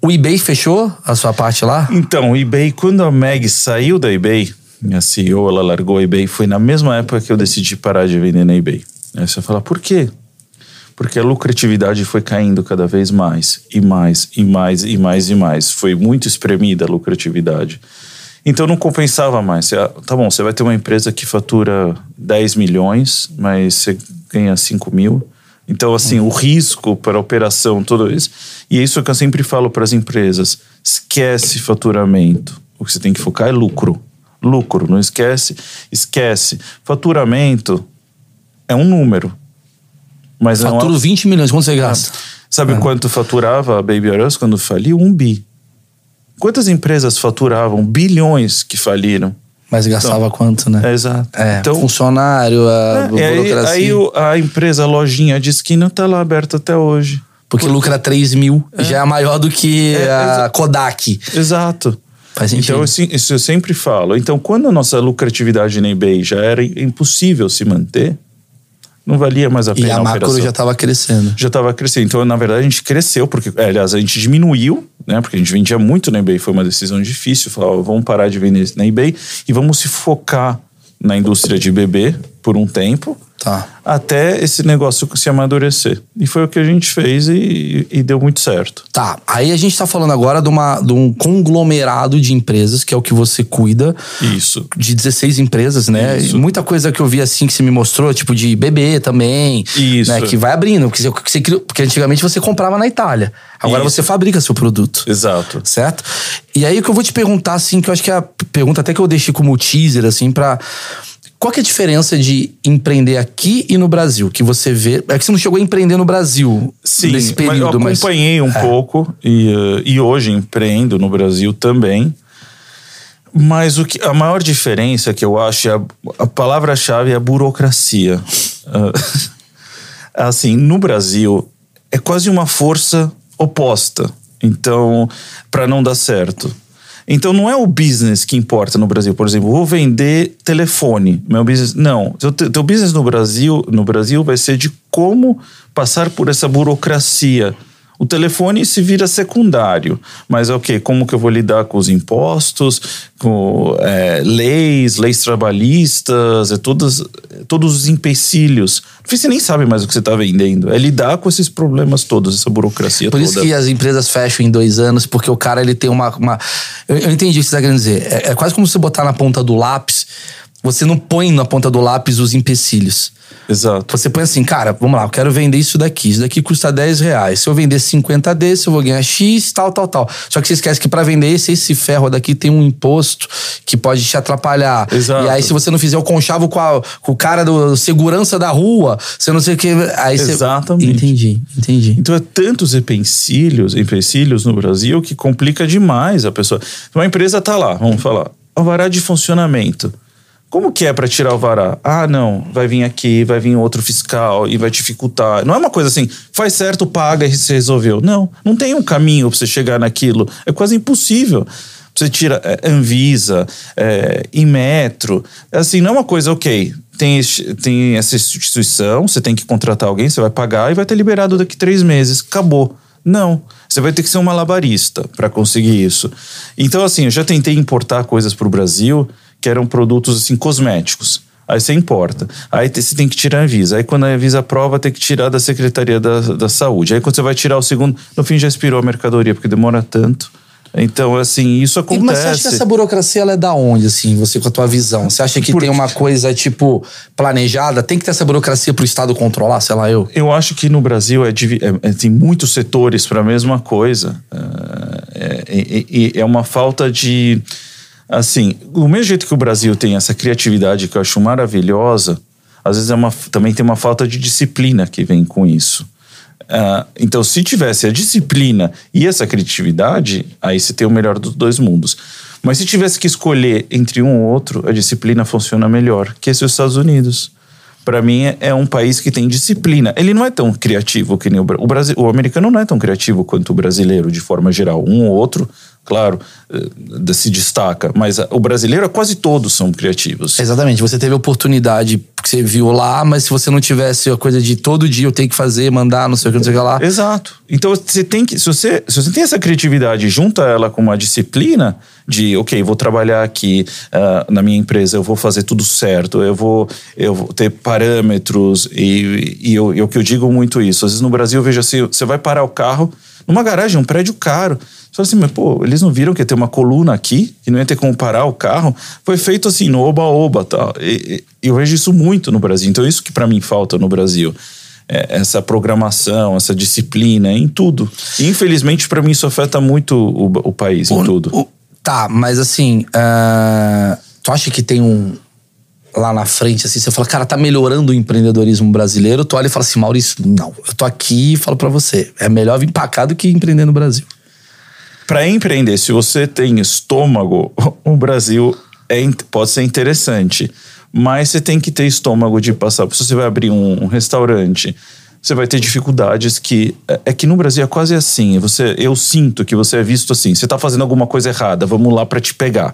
O eBay fechou a sua parte lá? Então, o eBay, quando a Meg saiu da eBay, minha CEO, ela largou a eBay, foi na mesma época que eu decidi parar de vender na eBay. Aí você fala, por quê? Porque a lucratividade foi caindo cada vez mais, e mais, e mais, e mais, e mais. Foi muito espremida a lucratividade. Então não compensava mais. Você, tá bom, você vai ter uma empresa que fatura 10 milhões, mas você ganha 5 mil. Então, assim, o risco para a operação, tudo isso. E é isso que eu sempre falo para as empresas: esquece faturamento. O que você tem que focar é lucro. Lucro, não esquece. Esquece. Faturamento é um número. Mas não é- Faturo 20 milhões, quanto você gasta? Sabe quanto faturava a Baby R Us quando faliu? Um bi. Quantas empresas faturavam bilhões que faliram? Mas gastava quanto, né? É, exato. É, então, funcionário, a é, aí, burocracia. aí o- a empresa, a lojinha de esquina tá lá aberta até hoje. Porque lucra 3 mil, já é maior do que É, a Kodak. Exato. Faz sentido. Então, assim, isso eu sempre falo. Então, quando a nossa lucratividade na eBay já era impossível se manter, não valia mais a e pena a a macro operação. já tava crescendo. já estava crescendo. Então, na verdade, a gente cresceu, porque, é, aliás, a gente diminuiu, né? Porque a gente vendia muito na eBay, foi uma decisão difícil. Falar, ó, vamos parar de vender na eBay e vamos se focar na indústria de bebê por um tempo. Tá. Até esse negócio se amadurecer. E foi o que a gente fez e, e deu muito certo. Tá. Aí a gente tá falando agora de, uma, de um conglomerado de empresas, que é o que você cuida. Isso. De 16 empresas, né? Muita coisa que eu vi assim que você me mostrou, tipo de bebê também. Isso. Né? Que vai abrindo. Porque, você, porque antigamente você comprava na Itália. Agora Isso. você fabrica seu produto. Exato. certo? E aí o que eu vou te perguntar, assim, que eu acho que é a pergunta até que eu deixei como teaser, assim, pra. Qual que é a diferença de empreender aqui e no Brasil? Que você vê. É que você não chegou a empreender no Brasil Sim, nesse período, mas eu acompanhei um pouco e, eh, e hoje empreendo no Brasil também. Mas o que, a maior diferença que eu acho é a, a palavra-chave é a burocracia. Ah, assim, no Brasil é quase uma força oposta. Então, para não dar certo. Então não é o business que importa no Brasil. Por exemplo, vou vender telefone. Meu business não. Teu, teu business no Brasil, no Brasil vai ser de como passar por essa burocracia. O telefone se vira secundário, mas ok, como que eu vou lidar com os impostos, com é, leis, leis trabalhistas, é todas, todos os empecilhos. Você nem sabe mais o que você está vendendo. É lidar com esses problemas todos, essa burocracia Por toda. isso que as empresas fecham em dois anos, porque o cara ele tem uma. uma... Eu, eu entendi o que você está querendo dizer. É, é quase como você botar na ponta do lápis, você não põe na ponta do lápis os empecilhos. Exato. Você põe assim, cara, vamos lá, eu quero vender isso daqui. Isso daqui custa 10 reais. Se eu vender 50 desse, eu vou ganhar X, tal, tal, tal. Só que você esquece que para vender esse, esse ferro daqui tem um imposto que pode te atrapalhar. Exato. E aí, se você não fizer o conchavo com, a- com o cara do segurança da rua, você não sei o que. Aí você... Exatamente. Entendi, entendi. Então é tantos empecilhos, empecilhos no Brasil que complica demais a pessoa. Uma empresa tá lá, vamos falar, alvará de funcionamento. Como que é para tirar o vará? Ah, não, vai vir aqui, vai vir outro fiscal e vai dificultar. Não é uma coisa assim, faz certo, paga e se resolveu. Não, não tem um caminho para você chegar naquilo. É quase impossível. Você tira é, Anvisa, é, Inmetro. Assim, não é uma coisa, ok, tem, tem essa instituição, você tem que contratar alguém, você vai pagar e vai ter liberado daqui três meses. Acabou. Não. Você vai ter que ser um malabarista para conseguir isso. Então, assim, eu já tentei importar coisas para o Brasil que eram produtos assim, cosméticos. Aí você importa. Aí você tem que tirar a Anvisa. Aí quando a Anvisa aprova, tem que tirar da Secretaria da, da Saúde. Aí quando você vai tirar o segundo, no fim já expirou a mercadoria, porque demora tanto. Então, assim, isso acontece. Mas você acha que essa burocracia ela é da onde, assim, você com a tua visão? Você acha que Por- tem uma coisa, tipo, planejada? Tem que ter essa burocracia pro Estado controlar, sei lá, eu? Eu acho que no Brasil é, é- é- tem muitos setores para a mesma coisa. É, é- e- e é uma falta de. Assim, do mesmo jeito que o Brasil tem essa criatividade que eu acho maravilhosa, às vezes é uma, também tem uma falta de disciplina que vem com isso. Ah, então, se tivesse a disciplina e essa criatividade, aí você tem o melhor dos dois mundos. Mas se tivesse que escolher entre um ou outro, a disciplina funciona melhor, que esse é os Estados Unidos. Para mim, é- é um país que tem disciplina. Ele não é tão criativo que nem o, o Brasil. O americano não é tão criativo quanto o brasileiro, de forma geral. Um ou outro, claro, eh, se destaca. Mas o brasileiro, quase todos são criativos. Exatamente, você teve oportunidade que você viu lá, mas se você não tivesse a coisa de todo dia eu tenho que fazer, mandar, não sei o que, não sei o que lá. Exato. Então você tem que. Se você, se você tem essa criatividade, junta ela com uma disciplina de, ok, vou trabalhar aqui ah, na minha empresa, eu vou fazer tudo certo, eu vou, eu vou ter parâmetros, e, e eu, e o que eu digo muito isso. Às vezes no Brasil eu vejo assim: você vai parar o carro numa garagem, um prédio caro. Você fala assim, mas pô, eles não viram que ia ter uma coluna aqui, que não ia ter como parar o carro? Foi feito assim, no oba-oba tal. E, e eu vejo isso muito no Brasil. Então, isso que para mim falta no Brasil é, essa programação, essa disciplina em tudo. E, infelizmente, para mim, isso afeta muito o, o país em O- tudo. o- tá, mas assim, ah, tu acha que tem um. Lá na frente, assim, você fala, cara, tá melhorando o empreendedorismo brasileiro. Tu olha e fala assim, Maurício, não, eu tô aqui e falo pra você, é melhor vir pra cá do que empreender no Brasil. Para empreender, se você tem estômago, o Brasil é, pode ser interessante. Mas você tem que ter estômago de passar. Se você vai abrir um, um restaurante, você vai ter dificuldades que. É, é que no Brasil é quase assim. Você, eu sinto que você é visto assim. Você está fazendo alguma coisa errada, vamos lá para te pegar.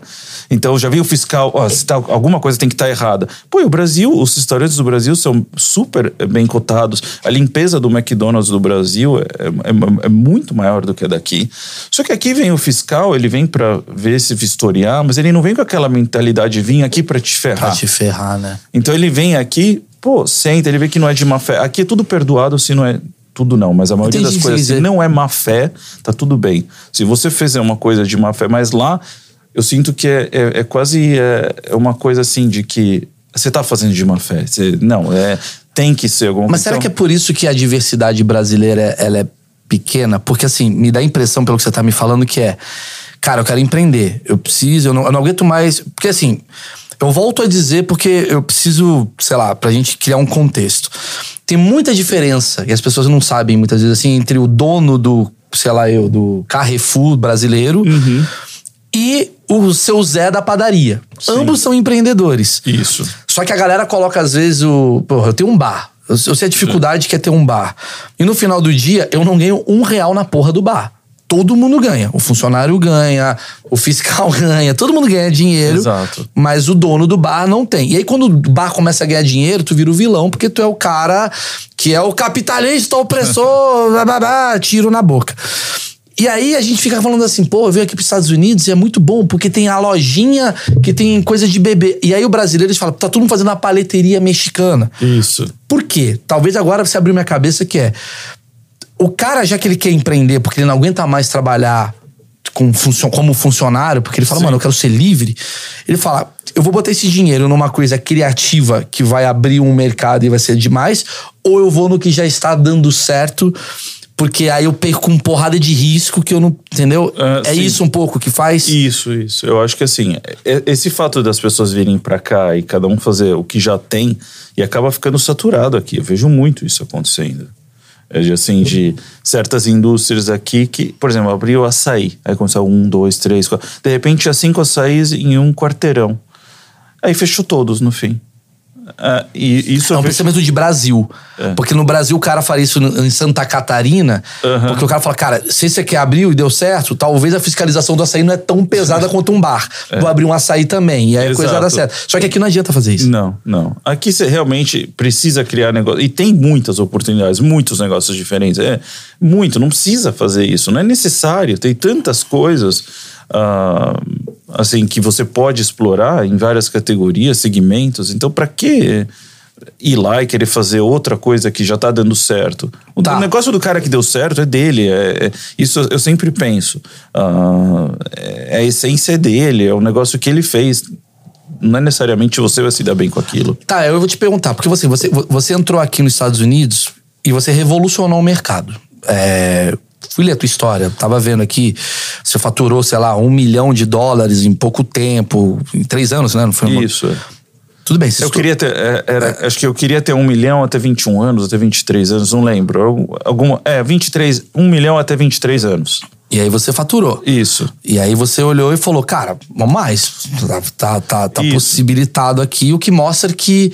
Então já vi o fiscal, ó, tá- alguma coisa tem que estar errada. Pô, o Brasil, os restaurantes do Brasil são super bem cotados. A limpeza do McDonald's do Brasil é, é- é muito maior do que a daqui. Só que aqui vem o fiscal, ele vem para ver se vistoriar, mas ele não vem com aquela mentalidade de vir aqui para te ferrar. Pra te ferrar, né? Então ele vem aqui pô, senta, ele vê que não é de má fé. Aqui é tudo perdoado se não é tudo não, mas a maioria Entendi, das coisas se não é má fé, tá tudo bem. Se você fizer uma coisa de má fé, mas lá eu sinto que é, é, é quase é, é uma coisa assim de que você tá fazendo de má fé. Você, não, é tem que ser alguma Mas coisa. será que é por isso que a diversidade brasileira ela é pequena? Porque assim, me dá a impressão, pelo que você tá me falando, que é. Cara, eu quero empreender. Eu preciso, eu não, eu não aguento mais. Porque assim, eu volto a dizer porque eu preciso, sei lá, pra gente criar um contexto. Tem muita diferença, e as pessoas não sabem muitas vezes assim, entre o dono do, sei lá, eu, do Carrefour brasileiro e o seu Zé da padaria. Ambos são empreendedores. Isso. Só que a galera coloca, às vezes, o. Porra, eu tenho um bar. Eu, eu sei a dificuldade que é ter um bar. E no final do dia, eu não ganho um real na porra do bar. Todo mundo ganha. O funcionário ganha, o fiscal ganha, todo mundo ganha dinheiro. Exato. Mas o dono do bar não tem. E aí, quando o bar começa a ganhar dinheiro, tu vira o vilão, porque tu é o cara que é o capitalista opressor, blá, blá, blá, tiro na boca. E aí a gente fica falando assim, pô, eu venho aqui pros Estados Unidos e é muito bom, porque tem a lojinha que tem coisa de bebê. E aí o brasileiro eles falam, tá todo mundo fazendo uma paleteria mexicana. Isso. Por quê? Talvez agora você abriu minha cabeça que é. O cara, já que ele quer empreender, porque ele não aguenta mais trabalhar com funcio- como funcionário, porque ele fala, Sim. mano, eu quero ser livre. Ele fala, eu vou botar esse dinheiro numa coisa criativa que vai abrir um mercado e vai ser demais, ou eu vou no que já está dando certo, porque aí eu perco com porrada de risco que eu não. Entendeu? Ah, é sim. isso um pouco que faz. Isso, isso. Eu acho que assim, é- esse fato das pessoas virem pra cá e cada um fazer o que já tem e acaba ficando saturado aqui. Eu vejo muito isso acontecendo. É assim, de certas indústrias aqui que, por exemplo, abriu açaí. Aí começou um, dois, três, quatro. De repente tinha cinco açaís em um quarteirão. Aí fechou todos no fim. Ah, e isso É eu um vejo- pensamento de Brasil. É. Porque no Brasil o cara faria isso em Santa Catarina. Aham. Porque o cara fala, cara, se esse aqui abriu e deu certo, talvez a fiscalização do açaí não é tão pesada quanto um bar. Vou abrir um açaí também. E aí a coisa Exato. dá certo. Só que aqui não adianta fazer isso. Não, não. Aqui você realmente precisa criar negócio. E tem muitas oportunidades, muitos negócios diferentes. É muito, não precisa fazer isso, não é necessário. Tem tantas coisas ah, assim que você pode explorar em várias categorias, segmentos. Então, para que ir lá e querer fazer outra coisa que já tá dando certo? O Tá. negócio do cara que deu certo é dele. É, é- isso eu sempre penso. Ah, é a essência dele, é o negócio que ele fez não é necessariamente você vai se dar bem com aquilo. Tá, eu vou te perguntar, porque você, você, você entrou aqui nos Estados Unidos e você revolucionou o mercado. É, fui ler a tua história, tava vendo aqui, você faturou, sei lá, um milhão de dólares em pouco tempo, em três anos, né? Não foi uma- Isso. é. Tudo bem, você Eu estu- queria ter. é, era- Acho que eu queria ter um milhão até 21 anos, até 23 anos, não lembro. Algum- Alguma, é, 23. Um milhão até 23 anos. E aí você faturou. Isso. E aí você olhou e falou, cara, mais. Tá, tá, tá, tá Isso. possibilitado aqui, o que mostra que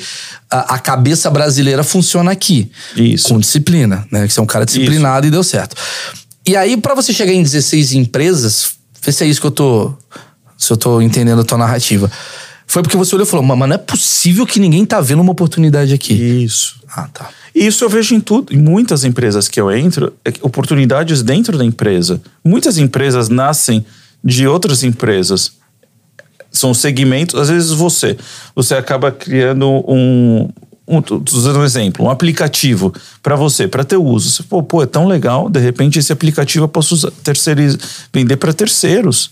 a, a cabeça brasileira funciona aqui. Isso. Com disciplina, né? Que você é um cara disciplinado e deu certo. E aí, pra você chegar em 16 empresas, vê se é isso que eu tô. Se eu tô entendendo a tua narrativa. Foi porque você olhou e falou, mas não é possível que ninguém tá vendo uma oportunidade aqui. Isso. Ah, tá. E Isso eu vejo em tudo, em muitas empresas que eu entro, é oportunidades dentro da empresa. Muitas empresas nascem de outras empresas. São segmentos, às vezes você, você acaba criando um, um usando um exemplo, um aplicativo para você, para teu uso. Você, pô, pô, é tão legal, de repente esse aplicativo eu posso usar, terceiriz- vender para terceiros.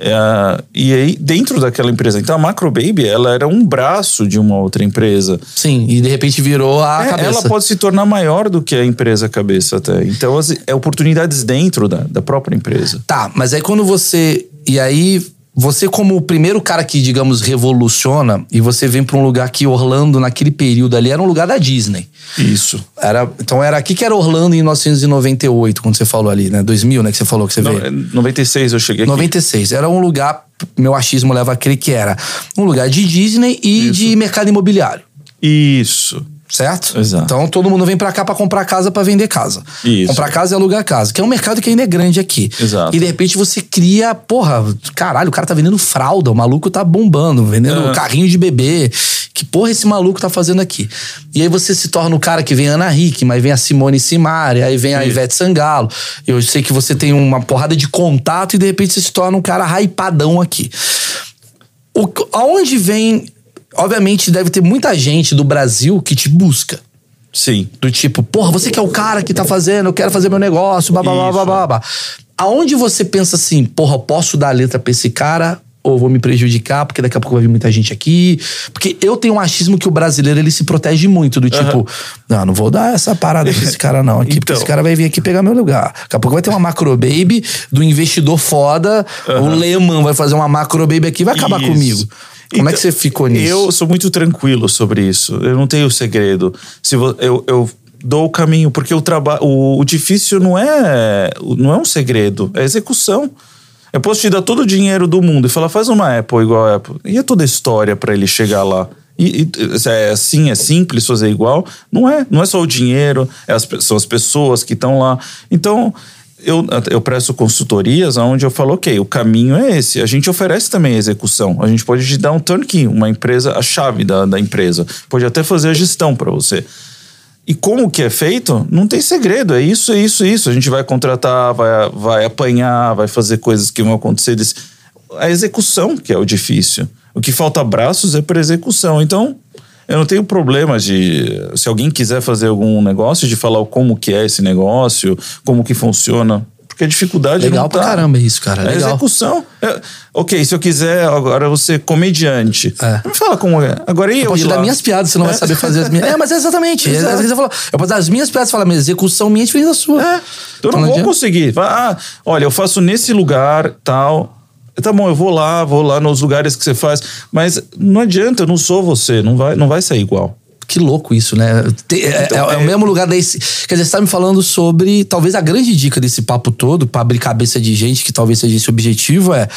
É, e aí, dentro daquela empresa. Então, a Macro Baby, ela era um braço de uma outra empresa. Sim, e de repente virou a É, cabeça. ela pode se tornar maior do que a empresa cabeça até. Então, as, é oportunidades dentro da, da própria empresa. Tá, mas aí quando você. E aí, você, como o primeiro cara que, digamos, revoluciona, e você vem pra um lugar que Orlando, naquele período ali, era um lugar da Disney. Isso. Era, então era aqui que era Orlando em 1998, quando você falou ali, né? 2000, né? Que você falou que você No, veio. é, 96 eu cheguei aqui. 96. Era um lugar, meu achismo leva a crer que era um lugar de Disney e de mercado imobiliário. Isso. Certo? Exato. Então todo mundo vem pra cá pra comprar casa pra vender casa. Isso. Comprar casa e alugar casa, que é um mercado que ainda é grande aqui. Exato. E de repente você cria, porra, caralho, o cara tá vendendo fralda, o maluco tá bombando, vendendo É. carrinho de bebê. Que porra esse maluco tá fazendo aqui? E aí você se torna o cara que vem a Ana Hick, mas vem a Simone Simari, aí vem a Isso. Ivete Sangalo. Eu sei que você tem uma porrada de contato e de repente você se torna um cara hypadão aqui. O, aonde vem obviamente deve ter muita gente do Brasil que te busca. Sim. Do tipo, porra, você que é o cara que tá fazendo, eu quero fazer meu negócio, blá blá blá blá Isso. blá. blá. Aonde você pensa assim, porra, posso dar a letra pra esse cara ou vou me prejudicar porque daqui a pouco vai vir muita gente aqui? Porque eu tenho um achismo que o brasileiro ele se protege muito, do tipo, não, não vou dar essa parada pra esse cara não aqui, porque Então. esse cara vai vir aqui pegar meu lugar. Daqui a pouco vai ter uma macro baby do investidor foda, o Lehman vai fazer uma macro baby aqui e vai acabar Isso. comigo. Como é Então, que você ficou nisso? Eu sou muito tranquilo sobre isso. Eu não tenho segredo. Se eu, eu dou o caminho, porque o trabalho, o, o difícil não é, não é um segredo, é execução. Eu posso te dar todo o dinheiro do mundo e falar, faz uma Apple igual a Apple. E é toda a história para ele chegar lá. E, e é assim, é simples fazer igual. Não é. Não é só o dinheiro, é as são as pessoas que estão lá. Então, eu, eu presto consultorias onde eu falo, ok, o caminho é esse. A gente oferece também a execução. A gente pode te dar um turnkey, uma empresa, a chave da, da empresa. Pode até fazer a gestão para você. E como que é feito? Não tem segredo, é isso, é isso, é isso. A gente vai contratar, vai, vai apanhar, vai fazer coisas que vão acontecer. Desse... A execução que é o difícil. O que falta braços é para execução. Então, eu não tenho problema de... Se alguém quiser fazer algum negócio, de falar como que é esse negócio, como que funciona. Porque a dificuldade Legal não pra tá. caramba isso, cara. É Legal. execução. É, ok, se eu quiser agora você comediante. É. Me fala como é. Agora eu Pode ir dar minhas piadas, você não vai É. saber fazer as minhas. É, mas é exatamente. Exato. é, você falou. Eu posso dar as minhas piadas e falar, mas a execução minha é diferente da sua. É, eu não vou conseguir. Vai, Ah, olha, eu faço nesse lugar, tal. Tá bom, eu vou lá, vou lá nos lugares que você faz. Mas não adianta, eu não sou você. Não vai, não vai sair igual. Que louco isso, né? Te- é, Então, é- é o é- mesmo lugar desse. Quer dizer, você tá me falando sobre. Talvez a grande dica desse papo todo, pra abrir cabeça de gente, que talvez seja esse objetivo, é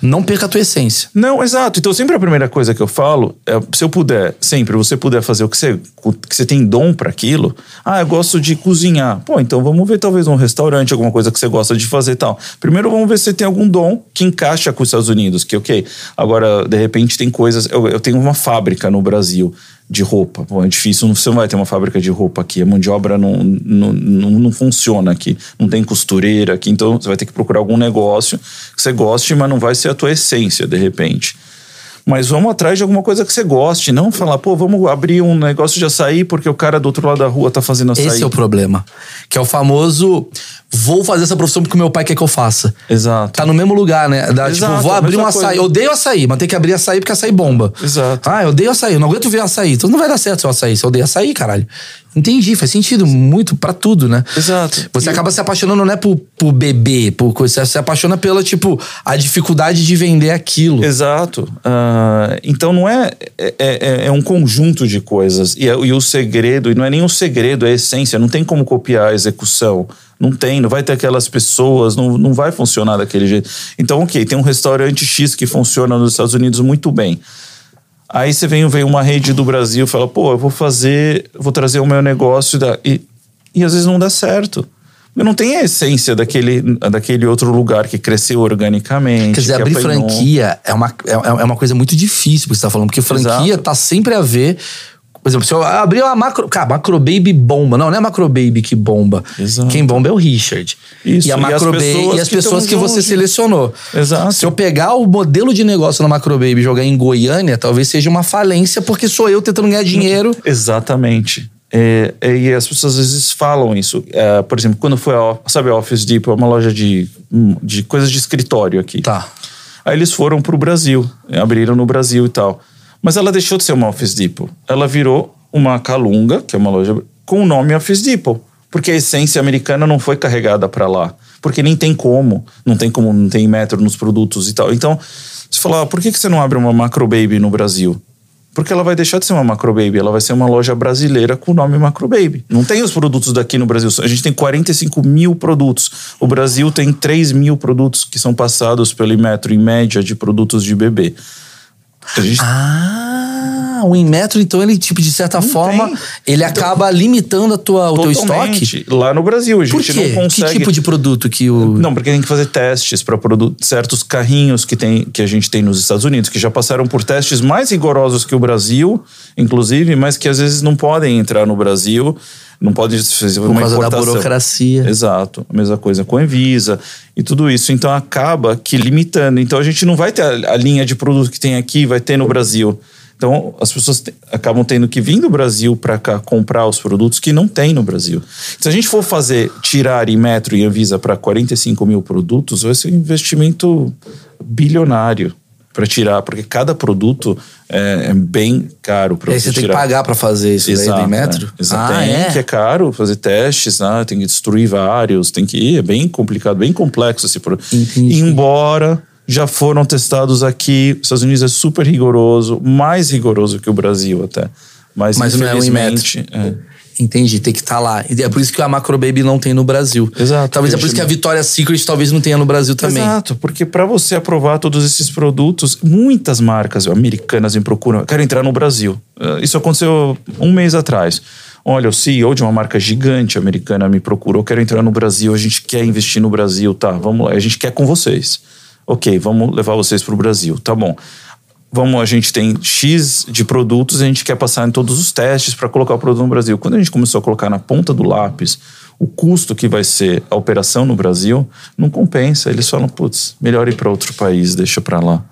não perca a tua essência. Não, exato. Então, sempre a primeira coisa que eu falo é: se eu puder, sempre, você puder fazer o que você, que você tem dom para aquilo. Ah, eu gosto de cozinhar. Pô, então vamos ver talvez um restaurante, alguma coisa que você gosta de fazer e tal. Primeiro, vamos ver se você tem algum dom que encaixa com os Estados Unidos, que ok. Agora, de repente, tem coisas. Eu, eu tenho uma fábrica no Brasil de roupa. Pô, é difícil, você não vai ter uma fábrica de roupa aqui. A mão de obra não, não, não, não funciona aqui. Não tem costureira aqui. Então, você vai ter que procurar algum negócio que você goste, mas não vai ser a tua essência, de repente. Mas vamos atrás de alguma coisa que você goste. Não falar, pô, vamos abrir um negócio de açaí porque o cara do outro lado da rua tá fazendo açaí. Esse é o problema. Que é o famoso. Vou fazer essa profissão porque o meu pai quer que eu faça. Exato. Tá no mesmo lugar, né? Da, tipo, Exato, vou a abrir um açaí. coisa. Eu odeio açaí, mas tem que abrir açaí porque açaí bomba. Exato. Ah, eu odeio açaí. Eu não aguento ver açaí. Então não vai dar certo seu açaí. Você odeia açaí, caralho. Entendi, faz sentido muito pra tudo, né? Exato. Você E- acaba se apaixonando não é por, por bebê, por coisa. Você se apaixona pela, tipo, a dificuldade de vender aquilo. Exato. Ah, então não é, é, é, é um conjunto de coisas. E, é- e o segredo, e não é nem um segredo, é a essência. Não tem como copiar a execução. Não tem, não vai ter aquelas pessoas, não, não vai funcionar daquele jeito. Então, ok, tem um restaurante X que funciona nos Estados Unidos muito bem. Aí você vem, vem uma rede do Brasil fala, pô, eu vou fazer, vou trazer o meu negócio da, e, e às vezes não dá certo. Eu não tem a essência daquele, daquele outro lugar que cresceu organicamente. Quer dizer, que abrir apanhou. franquia é uma, é, é uma coisa muito difícil, porque você tá falando, porque franquia Exato. tá sempre a ver. Por exemplo, se eu abrir uma macro. Cara, macro baby bomba. Não, não é macro baby que bomba. Exato. Quem bomba é o Richard. Isso, E a e as macro baby pessoas e as que pessoas que, você selecionou. Exato. Se eu pegar o modelo de negócio na macro baby e jogar em Goiânia, talvez seja uma falência, porque sou eu tentando ganhar dinheiro. Exatamente. É, é, e as pessoas às vezes falam isso. É, por exemplo, quando foi a, sabe, a Office Depot, é uma loja de, de coisas de escritório aqui. Tá. Aí eles foram pro Brasil, abriram no Brasil e tal. Mas ela deixou de ser uma Office Depot. Ela virou uma Calunga, que é uma loja com o nome Office Depot. Porque a essência americana não foi carregada para lá. Porque nem tem como. Não tem como, não tem metro nos produtos e tal. Então, você fala, ah, por que, que você não abre uma Macro Baby no Brasil? Porque ela vai deixar de ser uma Macro Baby, ela vai ser uma loja brasileira com o nome Macro Baby. Não tem os produtos daqui no Brasil. A gente tem 45 mil produtos. O Brasil tem 3 mil produtos que são passados pelo Imetro, em média, de produtos de bebê. A gente Ah, o Inmetro, então, ele, tipo, de certa forma, tem. ele acaba limitando a tua, o teu estoque. Lá no Brasil, a gente Por quê? não consegue. Que tipo de produto que o. Não, porque tem que fazer testes para certos carrinhos que, tem, que a gente tem nos Estados Unidos, que já passaram por testes mais rigorosos que o Brasil, inclusive, mas que às vezes não podem entrar no Brasil, não podem fazer Por uma causa da importação. burocracia. Exato. A mesma coisa com a Envisa e tudo isso. Então acaba que limitando. Então a gente não vai ter a, a linha de produto que tem aqui, vai ter no Brasil. Então, as pessoas te, acabam tendo que vir do Brasil para cá comprar os produtos que não tem no Brasil. Se a gente for fazer, tirar Metro e Anvisa para 45 mil produtos, vai ser um investimento bilionário para tirar, porque cada produto é, é bem caro para você, você tem tirar. que pagar para fazer isso Exato, daí do metro? É. Exato. Ah, tem, é? que é caro fazer testes, né? tem que destruir vários, tem que ir, é bem complicado, bem complexo esse produto. Embora já foram testados aqui, os Estados Unidos é super rigoroso, mais rigoroso que o Brasil até. Mas, Mas não é um infelizmente, é. Entendi, tem que estar lá. E é por isso que a Macro Baby não tem no Brasil. Exato, Talvez é por isso que a Vitória Secret talvez não tenha no Brasil também. Exato, porque para você aprovar todos esses produtos, muitas marcas americanas me procuram, quero entrar no Brasil. Uh, Isso aconteceu um mês atrás. Olha, o CEO de uma marca gigante americana me procurou, quero entrar no Brasil, a gente quer investir no Brasil, tá? Vamos lá, a gente quer com vocês. Ok, vamos levar vocês para o Brasil, tá bom. Vamos, a gente tem X de produtos, a gente quer passar em todos os testes para colocar o produto no Brasil. Quando a gente começou a colocar na ponta do lápis o custo que vai ser a operação no Brasil, não compensa. Eles falam, putz, melhor ir para outro país, deixa para lá.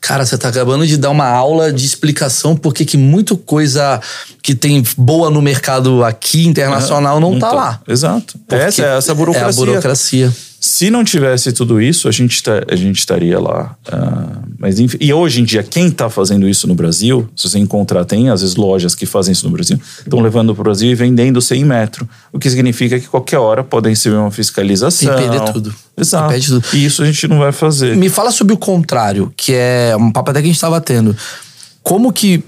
Cara, você tá acabando de dar uma aula de explicação porque que muita coisa que tem boa no mercado aqui internacional não, tá lá. Exato. Porque essa é essa É burocracia. a burocracia. Se não tivesse tudo isso, a gente, tá- a gente estaria lá. Ah, mas enfim, e hoje em dia, quem está fazendo isso no Brasil, se você encontrar, tem às vezes lojas que fazem isso no Brasil, estão levando para o Brasil e vendendo sem metro. O que significa que qualquer hora podem receber uma fiscalização. E perder tudo. Exato. E tudo. E isso a gente não vai fazer. Me fala sobre o contrário, que é um papo até que a gente estava tendo. Como que,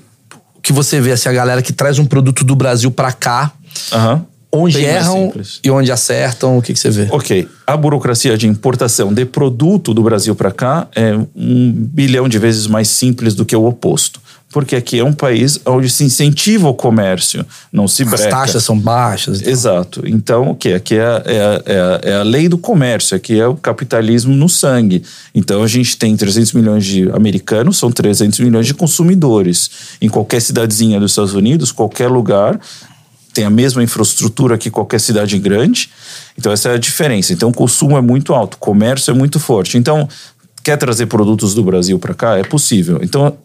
que você vê assim, a galera que traz um produto do Brasil para cá, Aham. Onde Bem erram e onde acertam? O que, que você vê? Ok, a burocracia de importação de produto do Brasil para cá é um bilhão de vezes mais simples do que o oposto. Porque aqui é um país onde se incentiva o comércio, não se As breca. taxas são baixas. Exato. Então, o que? Aqui é, é, a- é, é a lei do comércio, aqui é o capitalismo no sangue. Então, a gente tem 300 milhões de americanos, são 300 milhões de consumidores. Em qualquer cidadezinha dos Estados Unidos, qualquer lugar, tem a mesma infraestrutura que qualquer cidade grande. Então, essa é a diferença. Então, o consumo é muito alto, o comércio é muito forte. Então, quer trazer produtos do Brasil para cá? É possível. Então,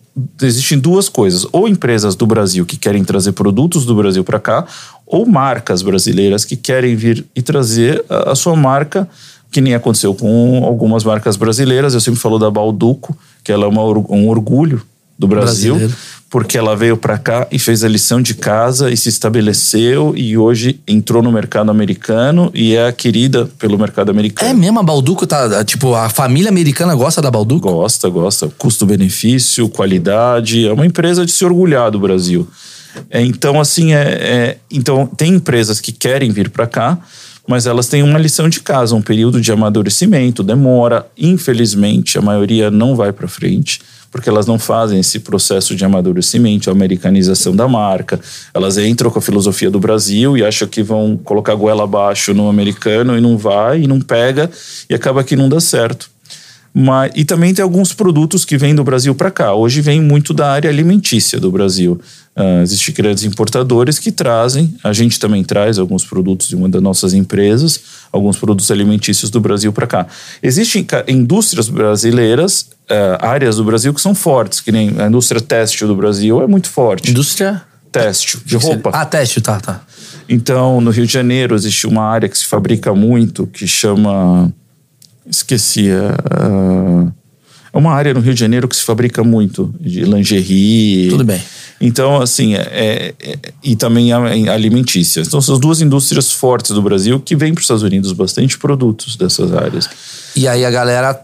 existem duas coisas: ou empresas do Brasil que querem trazer produtos do Brasil para cá, ou marcas brasileiras que querem vir e trazer a, a sua marca, que nem aconteceu com algumas marcas brasileiras. Eu sempre falo da Balduco, que ela é uma um orgulho do Brasil Brasileiro. Porque ela veio para cá e fez a lição de casa e se estabeleceu e hoje entrou no mercado americano e é querida pelo mercado É americano. mesmo, a Balduco tá. Tipo, a família americana gosta da Balduco? Gosta, gosta. Custo-benefício, qualidade. É uma empresa de se orgulhar do Brasil. É, então, assim, é, é- então tem empresas que querem vir para cá, mas elas têm uma lição de casa, um período de amadurecimento, demora. Infelizmente, a maioria não vai para frente, porque elas não fazem esse processo de amadurecimento, a americanização da marca. Elas entram com a filosofia do Brasil e acham que vão colocar a goela abaixo no americano e não vai, e não pega, e acaba que não dá certo. Mas, e também tem alguns produtos que vêm do Brasil para cá. Hoje vem muito da área alimentícia do Brasil. Ah, Existem grandes importadores que trazem, a gente também traz alguns produtos de uma das nossas empresas, alguns produtos alimentícios do Brasil para cá. Existem indústrias brasileiras, ah, áreas do Brasil que são fortes, que nem a indústria têxtil do Brasil é muito forte. Indústria. Têxtil, de roupa. Ah, teste, tá, tá. Então, no Rio de Janeiro existe uma área que se fabrica muito que chama. Esqueci. É, é uma área no Rio de Janeiro que se fabrica muito de lingerie. Tudo bem. Então, assim, é, é- e também a- alimentícia. Então, são as duas indústrias fortes do Brasil que vêm para os Estados Unidos bastante produtos dessas áreas. E aí a galera.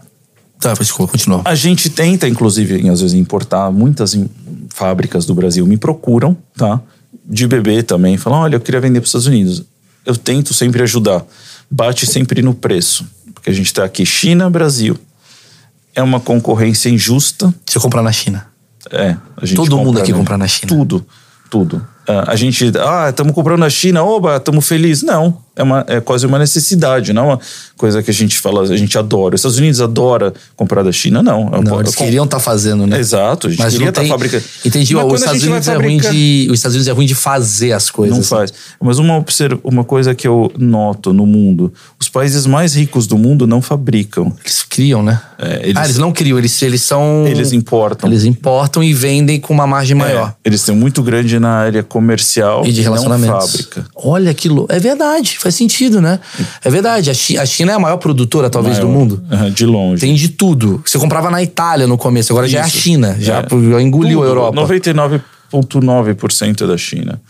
Tá, desculpa, continua. A gente tenta, inclusive, às vezes, importar. Muitas em- fábricas do Brasil me procuram, tá? De bebê também. Falam, olha, eu queria vender para os Estados Unidos. Eu tento sempre ajudar. Bate sempre no preço. Porque a gente está aqui, China, Brasil. É uma concorrência injusta. Deixa eu comprar na China. É, a gente Todo mundo aqui compra na China. Tudo, tudo. A gente, ah, estamos comprando na China, oba, estamos felizes. Não, é, uma, é quase uma necessidade, não é uma coisa que a gente fala, a gente adora. Os Estados Unidos adora comprar da China, não. É não, eles queriam estar tá fazendo, né? Exato, a gente Mas queria estar tá fabricando. Entendi, Mas os Estados Unidos é ruim de. Os Estados Unidos é ruim de fazer as coisas. Não faz. Mas uma, uma coisa que eu noto no mundo: os países mais ricos do mundo não fabricam. Eles criam, né? É, eles, ah, eles não criam, eles, eles são. Eles importam. Eles importam e vendem com uma margem é, maior. Eles têm muito grande na área comercial e de relacionamento. fábrica. Olha aquilo. É verdade, faz sentido, né? É verdade. A China é a maior produtora, talvez, maior. do mundo. de longe. Tem de tudo. Você comprava na Itália no começo, agora Isso. já é a China. Já, é. engoliu tudo. a Europa. 99,9% da China.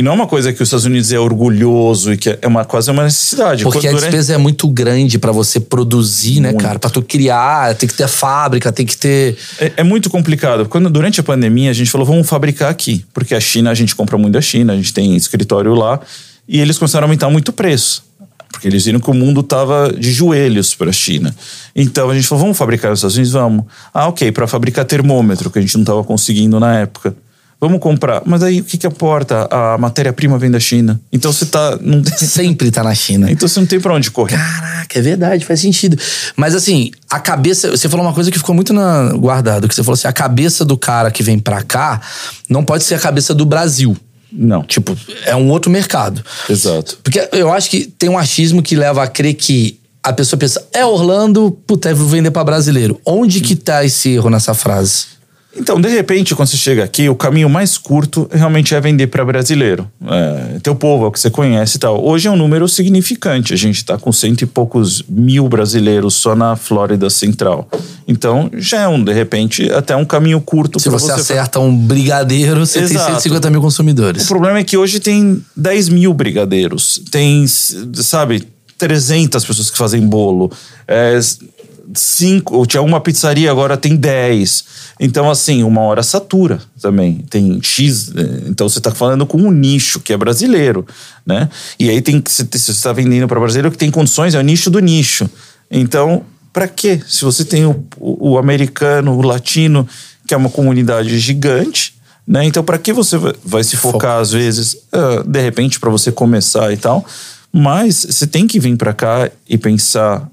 E não é uma coisa que os Estados Unidos é orgulhoso e que é uma quase uma necessidade. Porque Quando a despesa é muito grande para você produzir, né, muito. cara? Para tu criar, tem que ter fábrica, tem que ter. É, é, muito complicado. Quando durante a pandemia a gente falou, vamos fabricar aqui, porque a China a gente compra muito da China, a gente tem escritório lá e eles começaram a aumentar muito o preço. Porque eles viram que o mundo estava de joelhos para a China. Então a gente falou, vamos fabricar nos Estados Unidos? Vamos. Ah, ok, para fabricar termômetro, que a gente não estava conseguindo na época. Vamos comprar. Mas aí o que, que importa? A matéria-prima vem da China. Então você tá. Não... Sempre tá na China. Então você não tem pra onde correr. Caraca, é verdade, faz sentido. Mas assim, a cabeça. Você falou uma coisa que ficou muito na, guardado, que você falou assim: a cabeça do cara que vem pra cá não pode ser a cabeça do Brasil. Não. Tipo, é um outro mercado. Exato. Porque eu acho que tem um achismo que leva a crer que a pessoa pensa, é Orlando, puta, vou vender para brasileiro. Onde que tá esse erro nessa frase? Então, de repente, quando você chega aqui, o caminho mais curto realmente é vender para brasileiro. É, teu povo, é o que você conhece e tal. Hoje é um número significante. A gente está com cento e poucos mil brasileiros só na Flórida Central. Então, já é um, de repente, até um caminho curto. Se você, você acerta um brigadeiro, você Exato. tem 150 mil consumidores. O problema é que hoje tem 10 mil brigadeiros. Tem, sabe, 300 pessoas que fazem bolo. É, cinco, tinha uma pizzaria, agora tem dez. Então, assim, uma hora satura também. Tem X, eh, então você está falando com um nicho que é brasileiro, né? E aí tem que você está vendendo para brasileiro que tem condições, é o nicho do nicho. Então, para quê? Se você tem o, o, americano, o latino, que é uma comunidade gigante, né? Então, para que você vai, se focar às vezes, uh, de repente, para você começar e tal? Mas você tem que vir para cá e pensar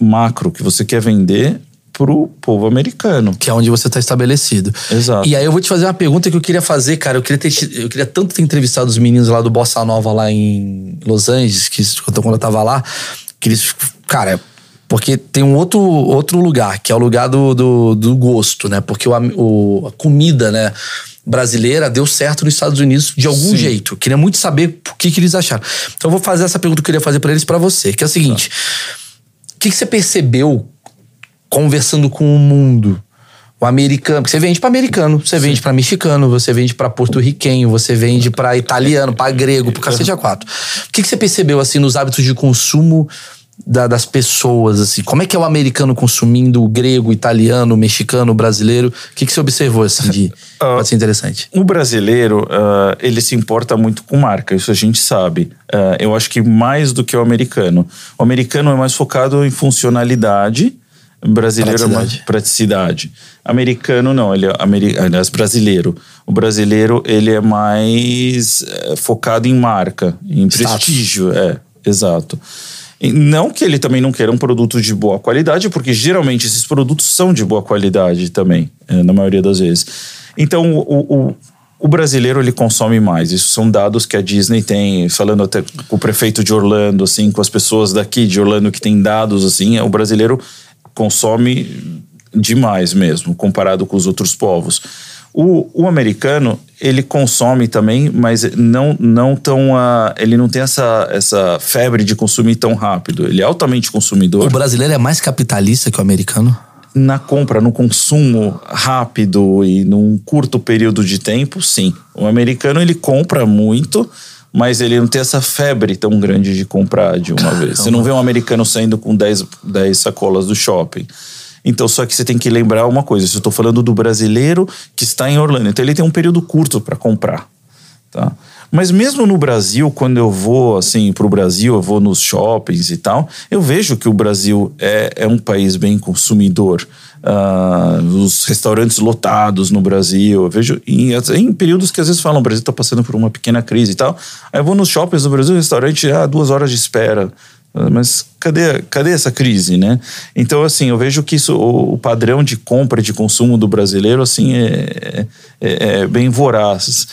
macro que você quer vender pro povo americano. Que é onde você está estabelecido. Exato. E aí eu vou te fazer uma pergunta que eu queria fazer, cara. Eu queria, ter, eu queria tanto ter entrevistado os meninos lá do Bossa Nova lá em Los Angeles, que quando eu tava lá, que eles, cara, porque tem um outro, outro lugar, que é o lugar do, do, do gosto, né? Porque o, o, a comida, né? brasileira deu certo nos Estados Unidos de algum Sim. jeito. Queria muito saber o que, que eles acharam. Então eu vou fazer essa pergunta que eu queria fazer para eles para você, que é o seguinte: o que, que você percebeu conversando com o mundo? O americano, porque você vende para americano, você vende para mexicano, você vende para porto-riquenho, você vende para italiano, para grego, pro cacete a quatro. O que, que você percebeu assim nos hábitos de consumo da, das pessoas, assim? Como é que é o americano consumindo o grego, italiano, mexicano, brasileiro? O que, que você observou, assim, de... Uh, pode ser interessante. O brasileiro, uh, ele se importa muito com marca, isso a gente sabe. Uh, eu acho que mais do que o americano. O americano é mais focado em funcionalidade, brasileiro praticidade. é mais praticidade. Americano não, ele é aliás, brasileiro. O brasileiro, ele é mais é, focado em marca, em Status. prestígio, é, exato. Não que ele também não queira um produto de boa qualidade, porque geralmente esses produtos são de boa qualidade também, é, na maioria das vezes. Então, o, o, o, brasileiro ele consome mais. Isso são dados que a Disney tem, falando até com o prefeito de Orlando, assim, com as pessoas daqui de Orlando que tem dados, assim, o brasileiro consome demais mesmo, comparado com os outros povos. O, o americano, ele consome também, mas não, não tão. Uh, ele não tem essa, essa febre de consumir tão rápido. Ele é altamente consumidor. O brasileiro é mais capitalista que o americano? Na compra, no consumo rápido e num curto período de tempo, sim. O americano ele compra muito, mas ele não tem essa febre tão grande de comprar de uma Caramba. vez. Você não vê um americano saindo com 10 sacolas do shopping. Então, só que você tem que lembrar uma coisa: eu estou falando do brasileiro que está em Orlando. Então, ele tem um período curto para comprar. Tá? Mas mesmo no Brasil, quando eu vou assim para o Brasil, eu vou nos shoppings e tal, eu vejo que o Brasil é, é um país bem consumidor. Uh, os restaurantes lotados no Brasil, eu vejo em, em períodos que às vezes falam o Brasil está passando por uma pequena crise e tal. Aí eu vou nos shoppings do Brasil, restaurante, ah, duas horas de espera. Mas cadê, cadê essa crise, né? Então, assim, eu vejo que isso, o, padrão de compra e de consumo do brasileiro, assim, é, é, é bem voraz.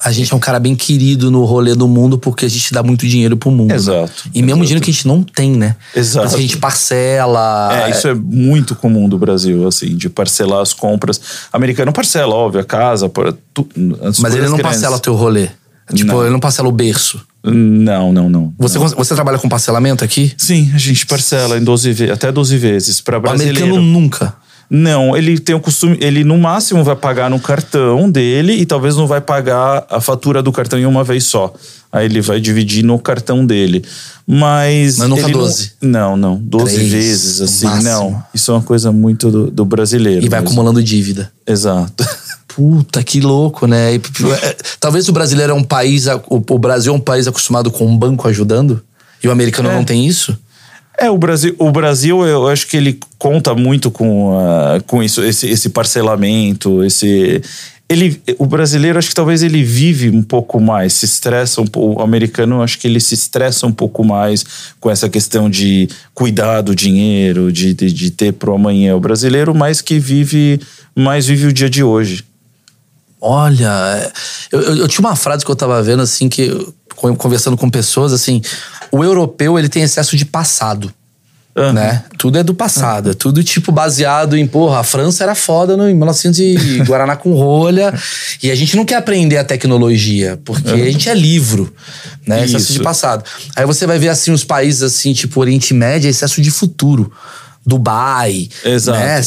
A gente é um cara bem querido no rolê do mundo porque a gente dá muito dinheiro pro mundo. Exato. E mesmo exato. dinheiro que a gente não tem, né? Exato. Porque a gente parcela. É, isso é muito comum do Brasil, assim, de parcelar as compras. O americano parcela, óbvio, a casa. Tu, Mas ele não grandes. parcela teu rolê. Tipo, não. ele não parcela o berço. Não, não, não. Você, não. você trabalha com parcelamento aqui? Sim, a gente parcela em 12 até 12 vezes para brasileiro. O americano nunca. Não, ele tem o costume, ele no máximo vai pagar no cartão dele e talvez não vai pagar a fatura do cartão em uma vez só. Aí ele vai dividir no cartão dele. Mas. Mas nunca 12. Não, não. 12 Três, vezes, assim. Não. Isso é uma coisa muito do, do brasileiro. E vai mesmo. acumulando dívida. Exato. Puta, que louco, né? E, é, talvez o brasileiro é um país. O, Brasil é um país acostumado com um banco ajudando. E o americano é. não tem isso? É, o Brasil, o Brasil, eu acho que ele conta muito com, uh, com isso, esse, esse parcelamento, esse. Ele, o brasileiro, acho que talvez ele vive um pouco mais, se estressa um pouco. O americano, acho que ele se estressa um pouco mais com essa questão de cuidar do dinheiro, de, de, de ter pro amanhã. O brasileiro, mais que vive, mais vive o dia de hoje. Olha, eu, eu, eu, tinha uma frase que eu tava vendo, assim, que conversando com pessoas, assim, o europeu ele tem excesso de passado. Uhum. Né? Tudo é do passado, é tudo tipo baseado em, porra, a França era foda no, em 1900 e Guaraná com rolha. e a gente não quer aprender a tecnologia, porque uhum. a gente é livro, né? Isso. Excesso de passado. Aí você vai ver assim os países assim, tipo Oriente Médio, é excesso de futuro. Dubai, Exato. né?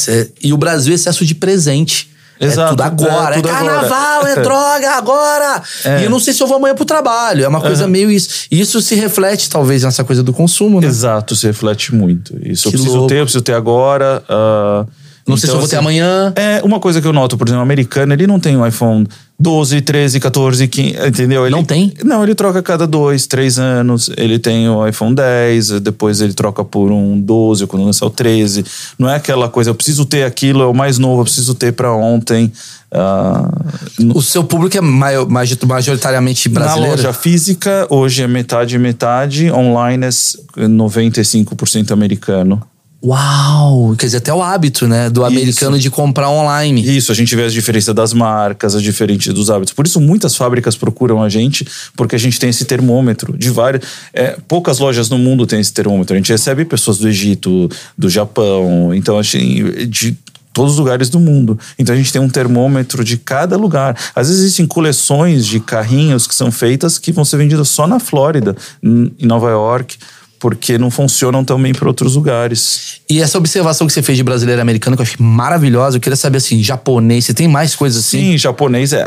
E o Brasil é excesso de presente. Exato, é tudo agora. É, tudo é carnaval, agora. é droga agora. É. E eu não sei se eu vou amanhã pro trabalho. É uma coisa uhum. meio isso. Isso se reflete, talvez, nessa coisa do consumo, né? Exato, se reflete muito. Isso que eu preciso louco. ter, eu preciso ter agora. Uh, não então, sei se eu vou ter assim, amanhã. É, uma coisa que eu noto, por exemplo, o americano, ele não tem um iPhone 12, 13, 14, 15, entendeu? Ele, não tem? Não, ele troca a cada dois, três anos. Ele tem o iPhone 10, depois ele troca por um 12, quando lançar o 13. Não é aquela coisa, eu preciso ter aquilo, é o mais novo, eu preciso ter para ontem. Uh, o seu público é majoritariamente brasileiro? Na loja física, hoje é metade metade, online é 95% americano. Uau! Quer dizer, até o hábito, né? Do americano isso. de comprar online. Isso, a gente vê as diferenças das marcas, as diferentes dos hábitos. Por isso, muitas fábricas procuram a gente, porque a gente tem esse termômetro de várias. É, poucas lojas no mundo têm esse termômetro. A gente recebe pessoas do Egito, do Japão, então, assim, de todos os lugares do mundo. Então a gente tem um termômetro de cada lugar. Às vezes existem coleções de carrinhos que são feitas que vão ser vendidas só na Flórida, em Nova York porque não funcionam também para outros lugares. E essa observação que você fez de brasileiro americano, que eu achei maravilhosa, eu queria saber assim, japonês, você tem mais coisas assim? Sim, japonês, é,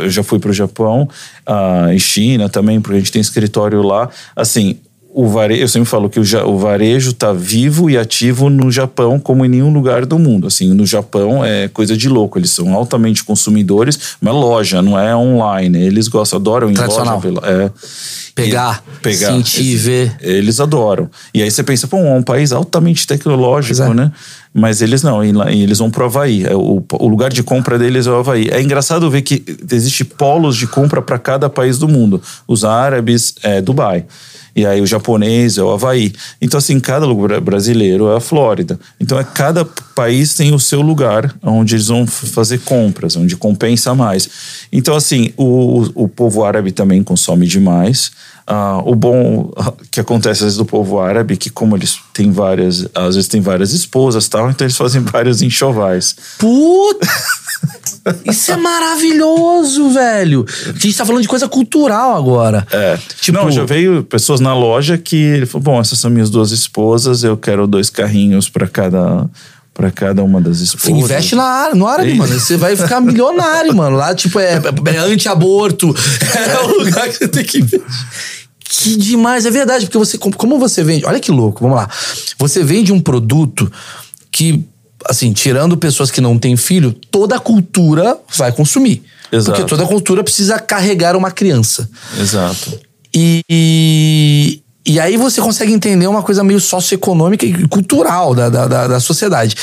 eu já fui para o Japão, uh, e China também, porque a gente tem escritório lá. Assim, o varejo, eu sempre falo que o, o varejo está vivo e ativo no Japão como em nenhum lugar do mundo. Assim, no Japão é coisa de louco. Eles são altamente consumidores, uma loja, não é online. Eles gostam, adoram em loja. É, pegar, pegar, sentir, ver. Eles adoram. E aí você pensa, pô, é um país altamente tecnológico, é. né? Mas eles não, eles vão pro Havaí. É, o, o lugar de compra deles é o Havaí. É engraçado ver que existe polos de compra para cada país do mundo. Os árabes é Dubai. E aí o japonês é o Havaí. Então, assim, cada lugar brasileiro é a Flórida. Então, é, cada país tem o seu lugar onde eles vão fazer compras, onde compensa mais. Então, assim, o, o povo árabe também consome demais. Uh, o bom que acontece às vezes do povo árabe, que como eles têm várias, às vezes tem várias esposas tal, então eles fazem vários enxovais. Puta! Isso é maravilhoso, velho. A gente tá falando de coisa cultural agora. É. Tipo, Não, já veio pessoas na loja que ele falou: bom, essas são minhas duas esposas, eu quero dois carrinhos para cada para cada uma das esposas. Você investe na, no árabe, mano. Você vai ficar milionário, mano. Lá, tipo, é, é anti-aborto. É o lugar que você tem que investir. Que demais, é verdade, porque você, como você vende. Olha que louco, vamos lá. Você vende um produto que assim, tirando pessoas que não têm filho, toda a cultura vai consumir. Exato. Porque toda cultura precisa carregar uma criança. Exato. E, e, aí você consegue entender uma coisa meio socioeconômica e cultural da, da, da, da sociedade.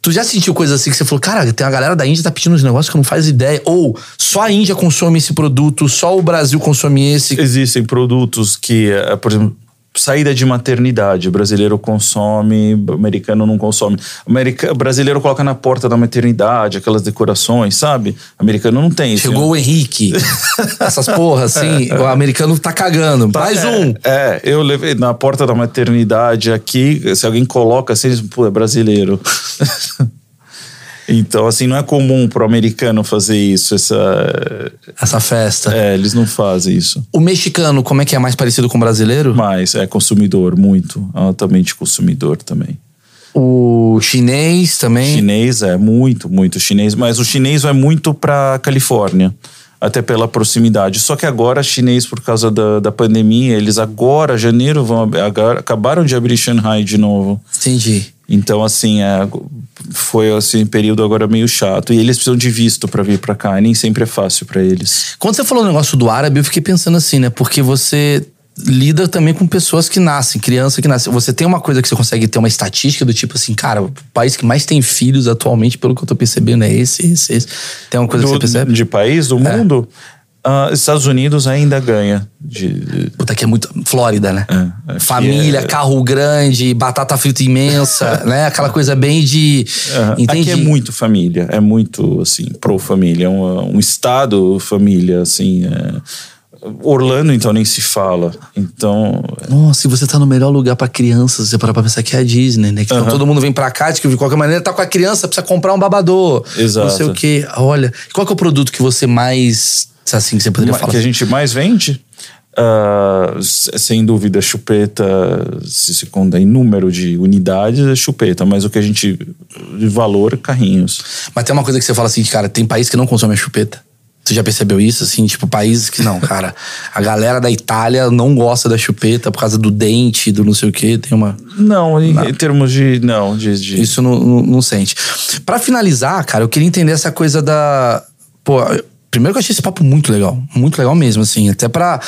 Tu já sentiu coisas assim que você falou, cara, tem uma galera da Índia que tá pedindo uns negócios que não faz ideia. Ou só a Índia consome esse produto, só o Brasil consome esse. Existem produtos que, eh, por exemplo, saída de maternidade. O brasileiro consome, o americano não consome. O america, o brasileiro coloca na porta da maternidade aquelas decorações, sabe? O americano não tem. Chegou o Henrique. Essas porras, assim. O americano tá cagando. Mais é, um. É, eu levei na porta da maternidade aqui, se alguém coloca assim, pô, é brasileiro. Então, assim, não é comum pro americano fazer isso, essa. Essa festa. É, eles não fazem isso. O mexicano, como é que é mais parecido com o brasileiro? Mas é consumidor, muito. Altamente consumidor também. O chinês também? Chinês é muito, muito chinês. Mas o chinês vai muito pra Califórnia. Até pela proximidade. Só que agora, chinês, por causa da, da pandemia, eles agora, janeiro, vão agora, acabaram de abrir Shanghai de novo. Entendi. Então, assim, é, foi assim, um período agora meio chato. E eles precisam de visto para vir para cá. E nem sempre é fácil para eles. Quando você falou o negócio do árabe, eu fiquei pensando assim, né? Porque você lida também com pessoas que nascem, criança que nasce. Você tem uma coisa que você consegue ter uma estatística do tipo assim, cara, o país que mais tem filhos atualmente, pelo que eu tô percebendo, é esse, esse, esse. Tem uma coisa do, que você percebe? De país, do é. Uh, Estados Unidos ainda ganha. De... Puta, que é muito. Flórida, né? É, Família, é... carro grande, batata frita imensa, né? Aquela coisa bem de. Uhum. Aqui é muito família, é muito, assim, pro-família. É um, um estado família, assim. É Orlando, então, nem se fala. Então. Nossa, e você tá no melhor lugar para crianças, você parar pra pensar que é a Disney, né? Que uhum. todo mundo vem pra cá, de qualquer maneira tá com a criança, precisa comprar um babador. Exato. Não sei o quê. Olha, qual que é o produto que você mais. Assim, que você poderia falar? Que a gente mais vende? Uh, sem dúvida, chupeta, se se conta em número de unidades, é chupeta, mas o que a gente. de valor, carrinhos. Mas tem uma coisa que você fala assim, cara, tem país que não consome a chupeta. Você já percebeu isso, assim? Tipo, países que não, cara. A galera da Itália não gosta da chupeta por causa do dente, do não sei o quê. Tem uma. Não, em, em termos de. Não, de. de... Isso não, não, não sente. Para finalizar, cara, eu queria entender essa coisa da. Pô, primeiro que eu achei esse papo muito legal. Muito legal mesmo, assim. Até para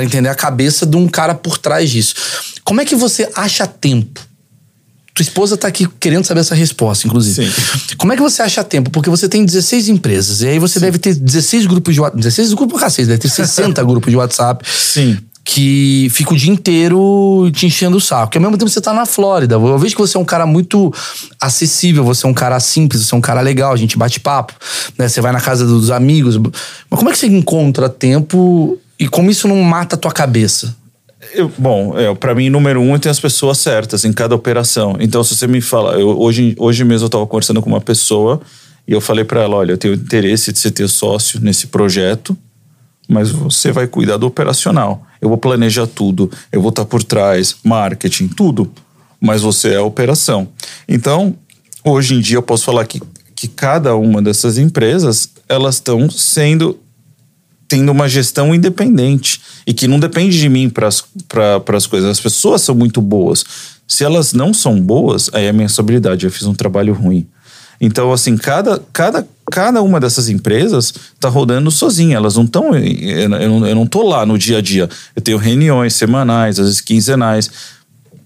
entender a cabeça de um cara por trás disso. Como é que você acha tempo? Tua esposa tá aqui querendo saber essa resposta, inclusive. Sim. Como é que você acha tempo? Porque você tem 16 empresas. E aí você Sim. deve ter 16 grupos de WhatsApp. 16 grupos cacete, deve ter 60 grupos de WhatsApp. Sim. Que fica o dia inteiro te enchendo o saco. Porque ao mesmo tempo você tá na Flórida. Eu vejo que você é um cara muito acessível, você é um cara simples, você é um cara legal, a gente bate papo. Né? Você vai na casa dos amigos. Mas como é que você encontra tempo e como isso não mata a tua cabeça? Eu, bom, é, para mim, número um, tem as pessoas certas em cada operação. Então, se você me fala, eu, hoje, hoje mesmo eu estava conversando com uma pessoa e eu falei para ela: olha, eu tenho interesse de ser ter sócio nesse projeto, mas você vai cuidar do operacional. Eu vou planejar tudo, eu vou estar por trás, marketing, tudo, mas você é a operação. Então, hoje em dia, eu posso falar que, que cada uma dessas empresas elas estão sendo tendo uma gestão independente e que não depende de mim para as coisas. As pessoas são muito boas. Se elas não são boas, aí é a minha responsabilidade. Eu fiz um trabalho ruim. Então, assim, cada, cada, cada uma dessas empresas está rodando sozinha. Elas não estão. Eu, não, tô lá no dia a dia. Eu tenho reuniões semanais, às vezes quinzenais,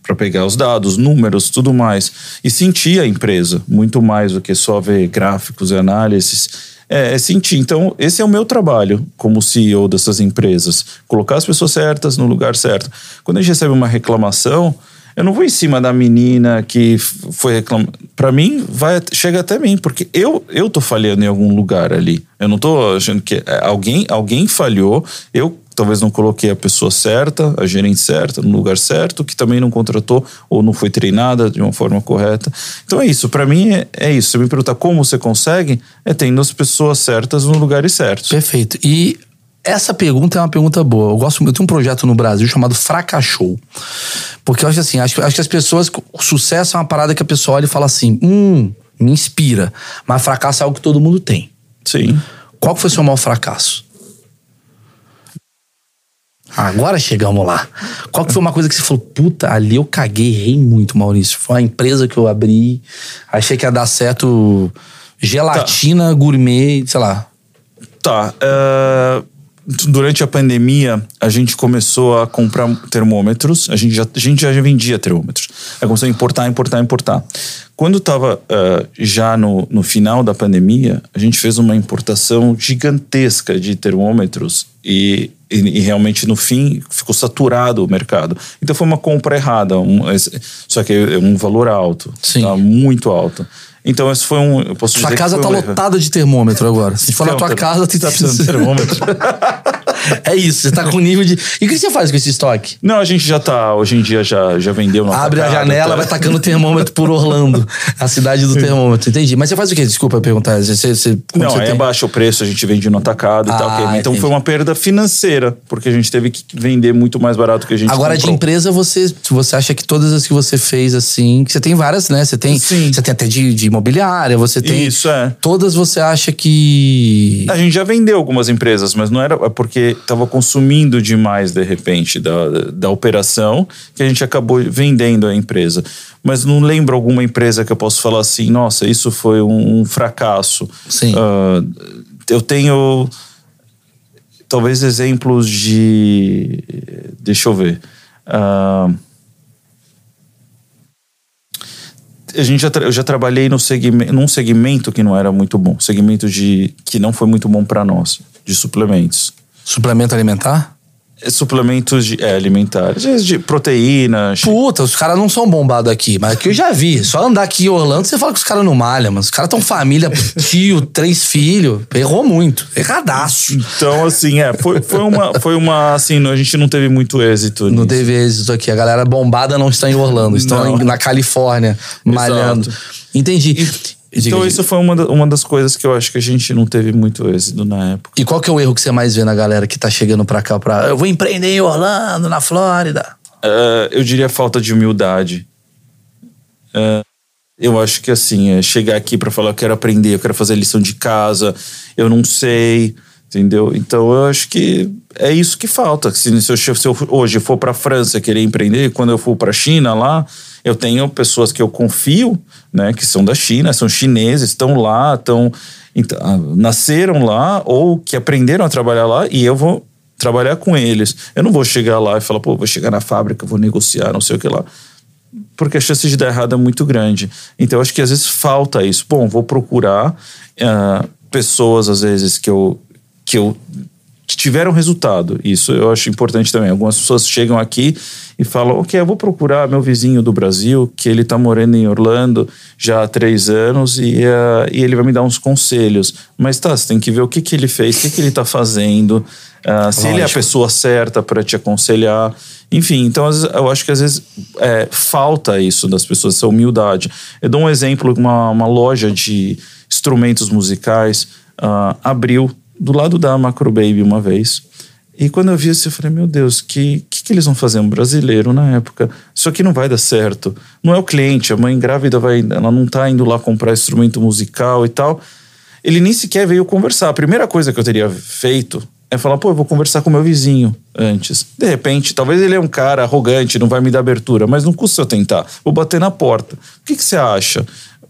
para pegar os dados, números, tudo mais. E sentir a empresa, muito mais do que só ver gráficos e análises é, é sentir. Então, esse é o meu trabalho como CEO dessas empresas. Colocar as pessoas certas no lugar certo. Quando a gente recebe uma reclamação, eu não vou em cima da menina que foi reclamar. Para mim, vai chega até mim, porque eu eu tô falhando em algum lugar ali. Eu não tô achando que é, alguém alguém falhou. Eu talvez não coloquei a pessoa certa, a gerente certa, no lugar certo, que também não contratou ou não foi treinada de uma forma correta. Então é isso, para mim é, é, isso. Você me perguntar como você consegue, é tendo as pessoas certas no lugares certos. Perfeito. E essa pergunta é uma pergunta boa. Eu gosto, eu tenho um projeto no Brasil chamado Fracassou. Porque eu acho assim, acho, acho que as pessoas, o sucesso é uma parada que a pessoa olha e fala assim: hum, me inspira. Mas fracasso é algo que todo mundo tem. Sim. Qual foi o seu maior fracasso? Agora chegamos lá. Qual que foi uma coisa que você falou, puta, ali eu caguei, errei muito, Maurício. Foi uma empresa que eu abri, achei que ia dar certo gelatina, tá. gourmet, sei lá. Tá. Uh, durante a pandemia, a gente começou a comprar termômetros. A gente já, a gente já vendia termômetros. Aí começou a importar, importar, importar. Quando estava uh, eh, já no, no final da pandemia, a gente fez uma importação gigantesca de termômetros e, e, e, realmente no fim ficou saturado o mercado. Então foi uma compra errada, um, só que é um valor alto, Sim. Tá, muito alto. Então, esse foi um. Eu posso Sua casa tá um lotada de termômetro agora. Se for na tua casa, tu tá precisando de termômetro. é isso, você tá com nível de. E o que você faz com esse estoque? Não, a gente já tá. Hoje em dia já, já vendeu Abre a janela, tá... vai tacando termômetro por Orlando. a cidade do termômetro, entendi. Mas você faz o quê? Desculpa perguntar. Você, você, Não, você aí tem? abaixa o preço, a gente vende no atacado ah, e tal. Okay. Ah, então entendi. foi uma perda financeira, porque a gente teve que vender muito mais barato que a gente Agora, comprou. de empresa, você, você acha que todas as que você fez assim. Que você tem várias, né? Você tem, Sim. Você tem até de, de imobiliária, você tem. Isso, é. Todas você acha que. A gente já vendeu algumas empresas, mas não era é porque estava consumindo demais, de repente, da, da operação, que a gente acabou vendendo a empresa. Mas não lembro alguma empresa que eu posso falar assim, nossa, isso foi um, um fracasso. Sim. Uh, eu tenho talvez exemplos de. Deixa eu ver. Uh, a gente já, eu já trabalhei no segmento, num segmento que não era muito bom, segmento de que não foi muito bom para nós, de suplementos. Suplemento alimentar? É, suplementos de, é, alimentares, de proteínas. Puta, os caras não são bombados aqui, mas aqui eu já vi. Só andar aqui em Orlando, você fala que os caras não malham, mas os caras tão família, tio, três filhos. Errou muito. Erradaço. Então, assim, é, foi, foi, uma, foi uma. Assim, a gente não teve muito êxito. Não nisso. teve êxito aqui. A galera bombada não está em Orlando, estão em, na Califórnia, malhando. Exato. Entendi. E, então, isso foi uma, uma das coisas que eu acho que a gente não teve muito êxito na época. E qual que é o erro que você mais vê na galera que tá chegando pra cá? Pra, eu vou empreender em Orlando, na Flórida? Uh, eu diria falta de humildade. Uh, eu acho que assim, é chegar aqui para falar, eu quero aprender, eu quero fazer lição de casa, eu não sei, entendeu? Então eu acho que é isso que falta. Se, se, eu, se eu hoje for para França querer empreender, quando eu for para China lá, eu tenho pessoas que eu confio, né, que são da China, são chineses, estão lá, estão ah, nasceram lá ou que aprenderam a trabalhar lá e eu vou trabalhar com eles. Eu não vou chegar lá e falar, pô, vou chegar na fábrica, vou negociar, não sei o que lá. Porque a chance de dar errado é muito grande. Então, acho que às vezes falta isso. Bom, vou procurar uh, pessoas, às vezes, que eu, que eu que tiveram resultado. Isso eu acho importante também. Algumas pessoas chegam aqui e falam: Ok, eu vou procurar meu vizinho do Brasil, que ele está morando em Orlando já há três anos e, uh, e ele vai me dar uns conselhos. Mas tá, você tem que ver o que, que ele fez, o que, que ele está fazendo, uh, se ele é a pessoa certa para te aconselhar. Enfim, então eu acho que às vezes é, falta isso das pessoas, essa humildade. Eu dou um exemplo: uma, uma loja de instrumentos musicais uh, abriu do lado da Macro Baby uma vez. E quando eu vi isso, eu falei, meu Deus, que, que, que eles vão fazer? Um brasileiro na época. Isso aqui não vai dar certo. Não é o cliente, a mãe grávida vai, ela não tá indo lá comprar instrumento musical e tal. Ele nem sequer veio conversar. A primeira coisa que eu teria feito é falar, pô, eu vou conversar com meu vizinho antes. De repente, talvez ele é um cara arrogante, não vai me dar abertura, mas não custa eu tentar. Vou bater na porta. O que, que você acha?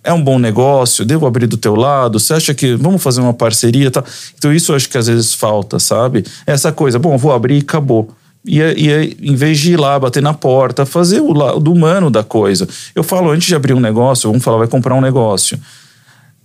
É um bom negócio, devo abrir do teu lado, você acha que vamos fazer uma parceria, tá? Então isso eu acho que às vezes falta, sabe? Essa coisa, bom, vou abrir e acabou. E, e em vez de ir lá, bater na porta, fazer o lado humano da coisa. Eu falo, antes de abrir um negócio, vamos falar, vai comprar um negócio.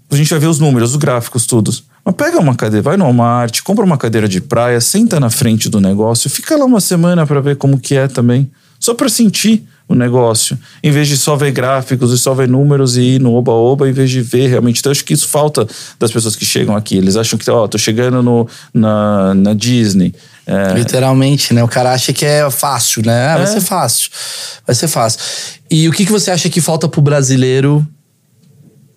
A gente vai ver os números, os gráficos, tudo. Mas pega uma cadeira, vai no Walmart, compra uma cadeira de praia, senta na frente do negócio, fica lá uma semana para ver como que é também. Só para sentir o negócio. Em vez de só ver gráficos e só ver números e ir no oba-oba, em vez de ver realmente. Então, acho que isso falta das pessoas que chegam aqui. Eles acham que, ó, oh, tô chegando no, na, na Disney. É... Literalmente, né? O cara acha que é fácil, né? Ah, vai é. ser fácil. Vai ser fácil. E o que, que você acha que falta pro brasileiro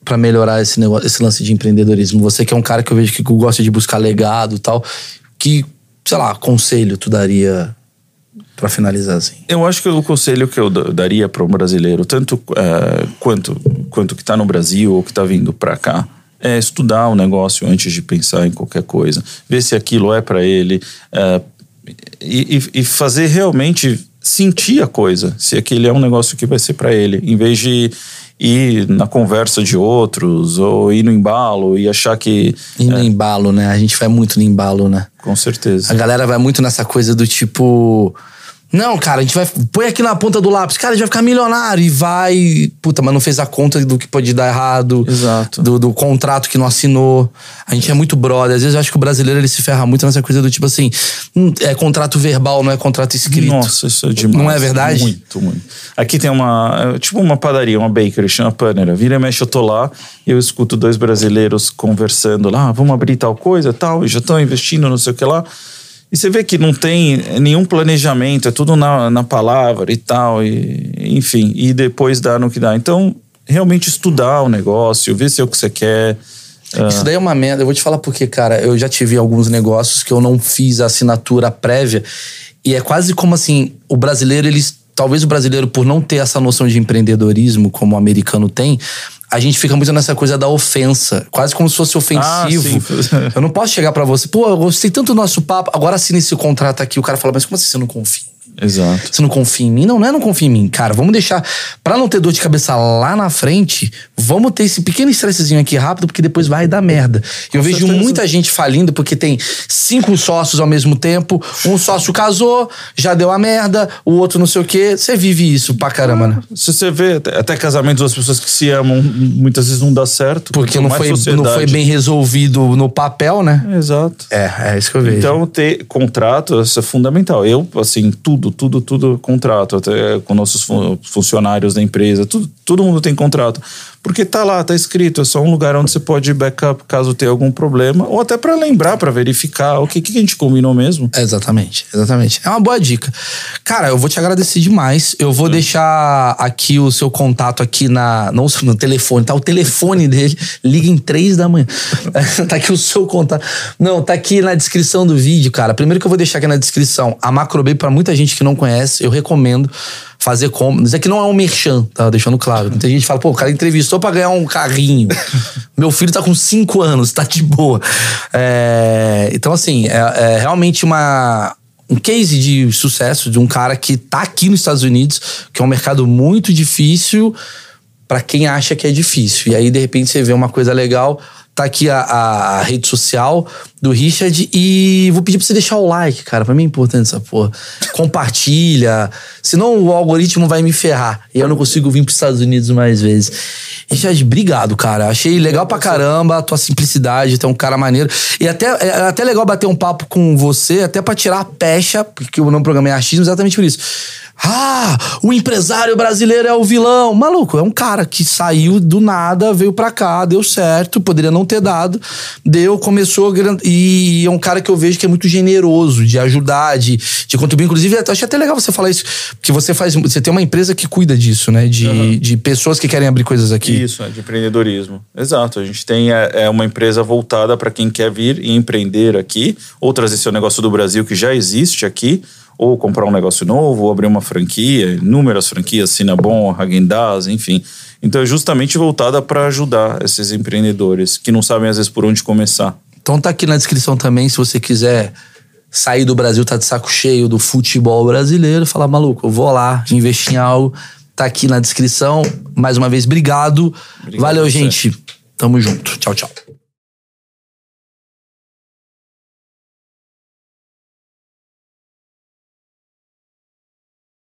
para melhorar esse negócio, esse lance de empreendedorismo? Você que é um cara que eu vejo que gosta de buscar legado e tal, que, sei lá, conselho tu daria para finalizar assim? Eu acho que o conselho que eu daria para um brasileiro, tanto uh, quanto quanto que está no Brasil ou que está vindo para cá, é estudar o negócio antes de pensar em qualquer coisa, ver se aquilo é para ele. E, e- e fazer realmente sentir a coisa, se aquele é um negócio que vai ser para ele, em vez de ir na conversa de outros ou ir no embalo e achar que E no embalo, né? A gente vai muito no embalo, né? com A certeza. galera vai muito nessa coisa do tipo. Não, cara, a gente vai. Põe aqui na ponta do lápis. Cara, a gente vai ficar milionário. E vai. Puta, mas não fez a conta do que pode dar errado. Exato. Do, do contrato que não assinou. A gente é muito brother. Às vezes eu acho que o brasileiro ele se ferra muito nessa coisa do tipo assim. hum, É contrato verbal, não é contrato escrito. Nossa, isso é demais. Não é verdade? Muito, muito. Aqui tem uma, é, tipo uma padaria, uma bakery, chama Panera. Vira e mexe, eu tô lá e eu escuto dois brasileiros conversando lá, "Ah, vamos abrir tal coisa, tal, e já estão investindo, não sei o que lá. E você vê que não tem nenhum planejamento, é tudo na, na palavra e tal, e, enfim, e depois dá no que dá. Então, realmente estudar o negócio, ver se é o que você quer. Ah, Isso daí é uma merda. Eu vou te falar porque, cara, eu já tive alguns negócios que eu não fiz a assinatura prévia. E é quase como assim, o brasileiro, eles. Talvez o brasileiro, por não ter essa noção de empreendedorismo como o americano tem, a gente fica muito nessa coisa da ofensa. Quase como se fosse ofensivo. Ah, eu não posso chegar pra você, pô, eu gostei tanto do nosso papo, agora assina esse contrato aqui. O cara fala, mas como assim você não confia? Exato. Você não confia em mim? Não, não é não confia em mim. Cara, vamos deixar. Pra não ter dor de cabeça lá na frente, vamos ter esse pequeno estressezinho aqui rápido, porque depois vai dar merda. eu vejo certeza. muita gente falindo porque tem cinco sócios ao mesmo tempo. Um sócio casou, já deu a merda, o outro não sei o quê. Você vive isso pra caramba, né? Se você vê, até, casamentos das pessoas que se amam, muitas vezes não dá certo. Porque não foi, não foi bem resolvido no papel, né? Exato. É, é isso que eu vejo. Então, ter contrato, isso é fundamental. Eu, assim, tudo, tudo, tudo contrato. Até com nossos fun- funcionários da empresa, tudo, todo mundo tem contrato. Porque tá lá, tá escrito. É só um lugar onde você pode ir backup caso tenha algum problema. Ou até para lembrar, para verificar o que, que a gente combinou mesmo. Exatamente, exatamente. É uma boa dica. Cara, eu vou te agradecer demais. Eu vou deixar aqui o seu contato aqui na. Não no telefone, tá? O telefone dele. Liga em três da manhã. tá aqui o seu contato. Não, tá aqui na descrição do vídeo, cara. Primeiro que eu vou deixar aqui na descrição. A Macrobay, pra muita gente que não conhece, eu recomendo fazer compras. Isso aqui não é um merchan, tá? Deixando claro. Muita gente fala, pô, o cara entrevistou pra ganhar um carrinho. Meu filho tá com cinco anos, tá de boa. É, Então, assim, é, é realmente uma um case de sucesso de um cara que tá aqui nos Estados Unidos, que é um mercado muito difícil pra quem acha que é difícil. E aí, de repente, você vê uma coisa legal. Tá aqui a, a rede social do Richard e vou pedir pra você deixar o like, cara. Pra mim é importante essa porra. Compartilha. Senão o algoritmo vai me ferrar. E eu não consigo vir pros Estados Unidos mais vezes. Richard, obrigado, cara. Achei legal pra caramba a tua simplicidade, tu é um cara maneiro. E até, é até legal bater um papo com você, até pra tirar a pecha, porque o nome do programa é achismo, exatamente por isso. Ah, o empresário brasileiro é o vilão. Maluco, é um cara que saiu do nada, veio pra cá, deu certo, poderia não ter dado, deu, começou. E é um cara que eu vejo que é muito generoso, de ajudar, de, de contribuir. Inclusive, eu achei até legal você falar isso, porque você faz. Você tem uma empresa que cuida disso, né? De, de pessoas que querem abrir coisas aqui. Isso, é de empreendedorismo. Exato. A gente tem é, é uma empresa voltada para quem quer vir e empreender aqui, ou trazer seu negócio do Brasil que já existe aqui, ou comprar um negócio novo, ou abrir uma franquia, inúmeras franquias, Cinnabon, Häagen-Dazs, enfim. Então é justamente voltada para ajudar esses empreendedores que não sabem às vezes por onde começar. Então tá aqui na descrição também, se você quiser sair do Brasil, tá de saco cheio do futebol brasileiro, falar, maluco, eu vou lá, investir em algo. Tá aqui na descrição. Mais uma vez, obrigado. Obrigado Valeu, você. gente. Tamo junto. Tchau, tchau.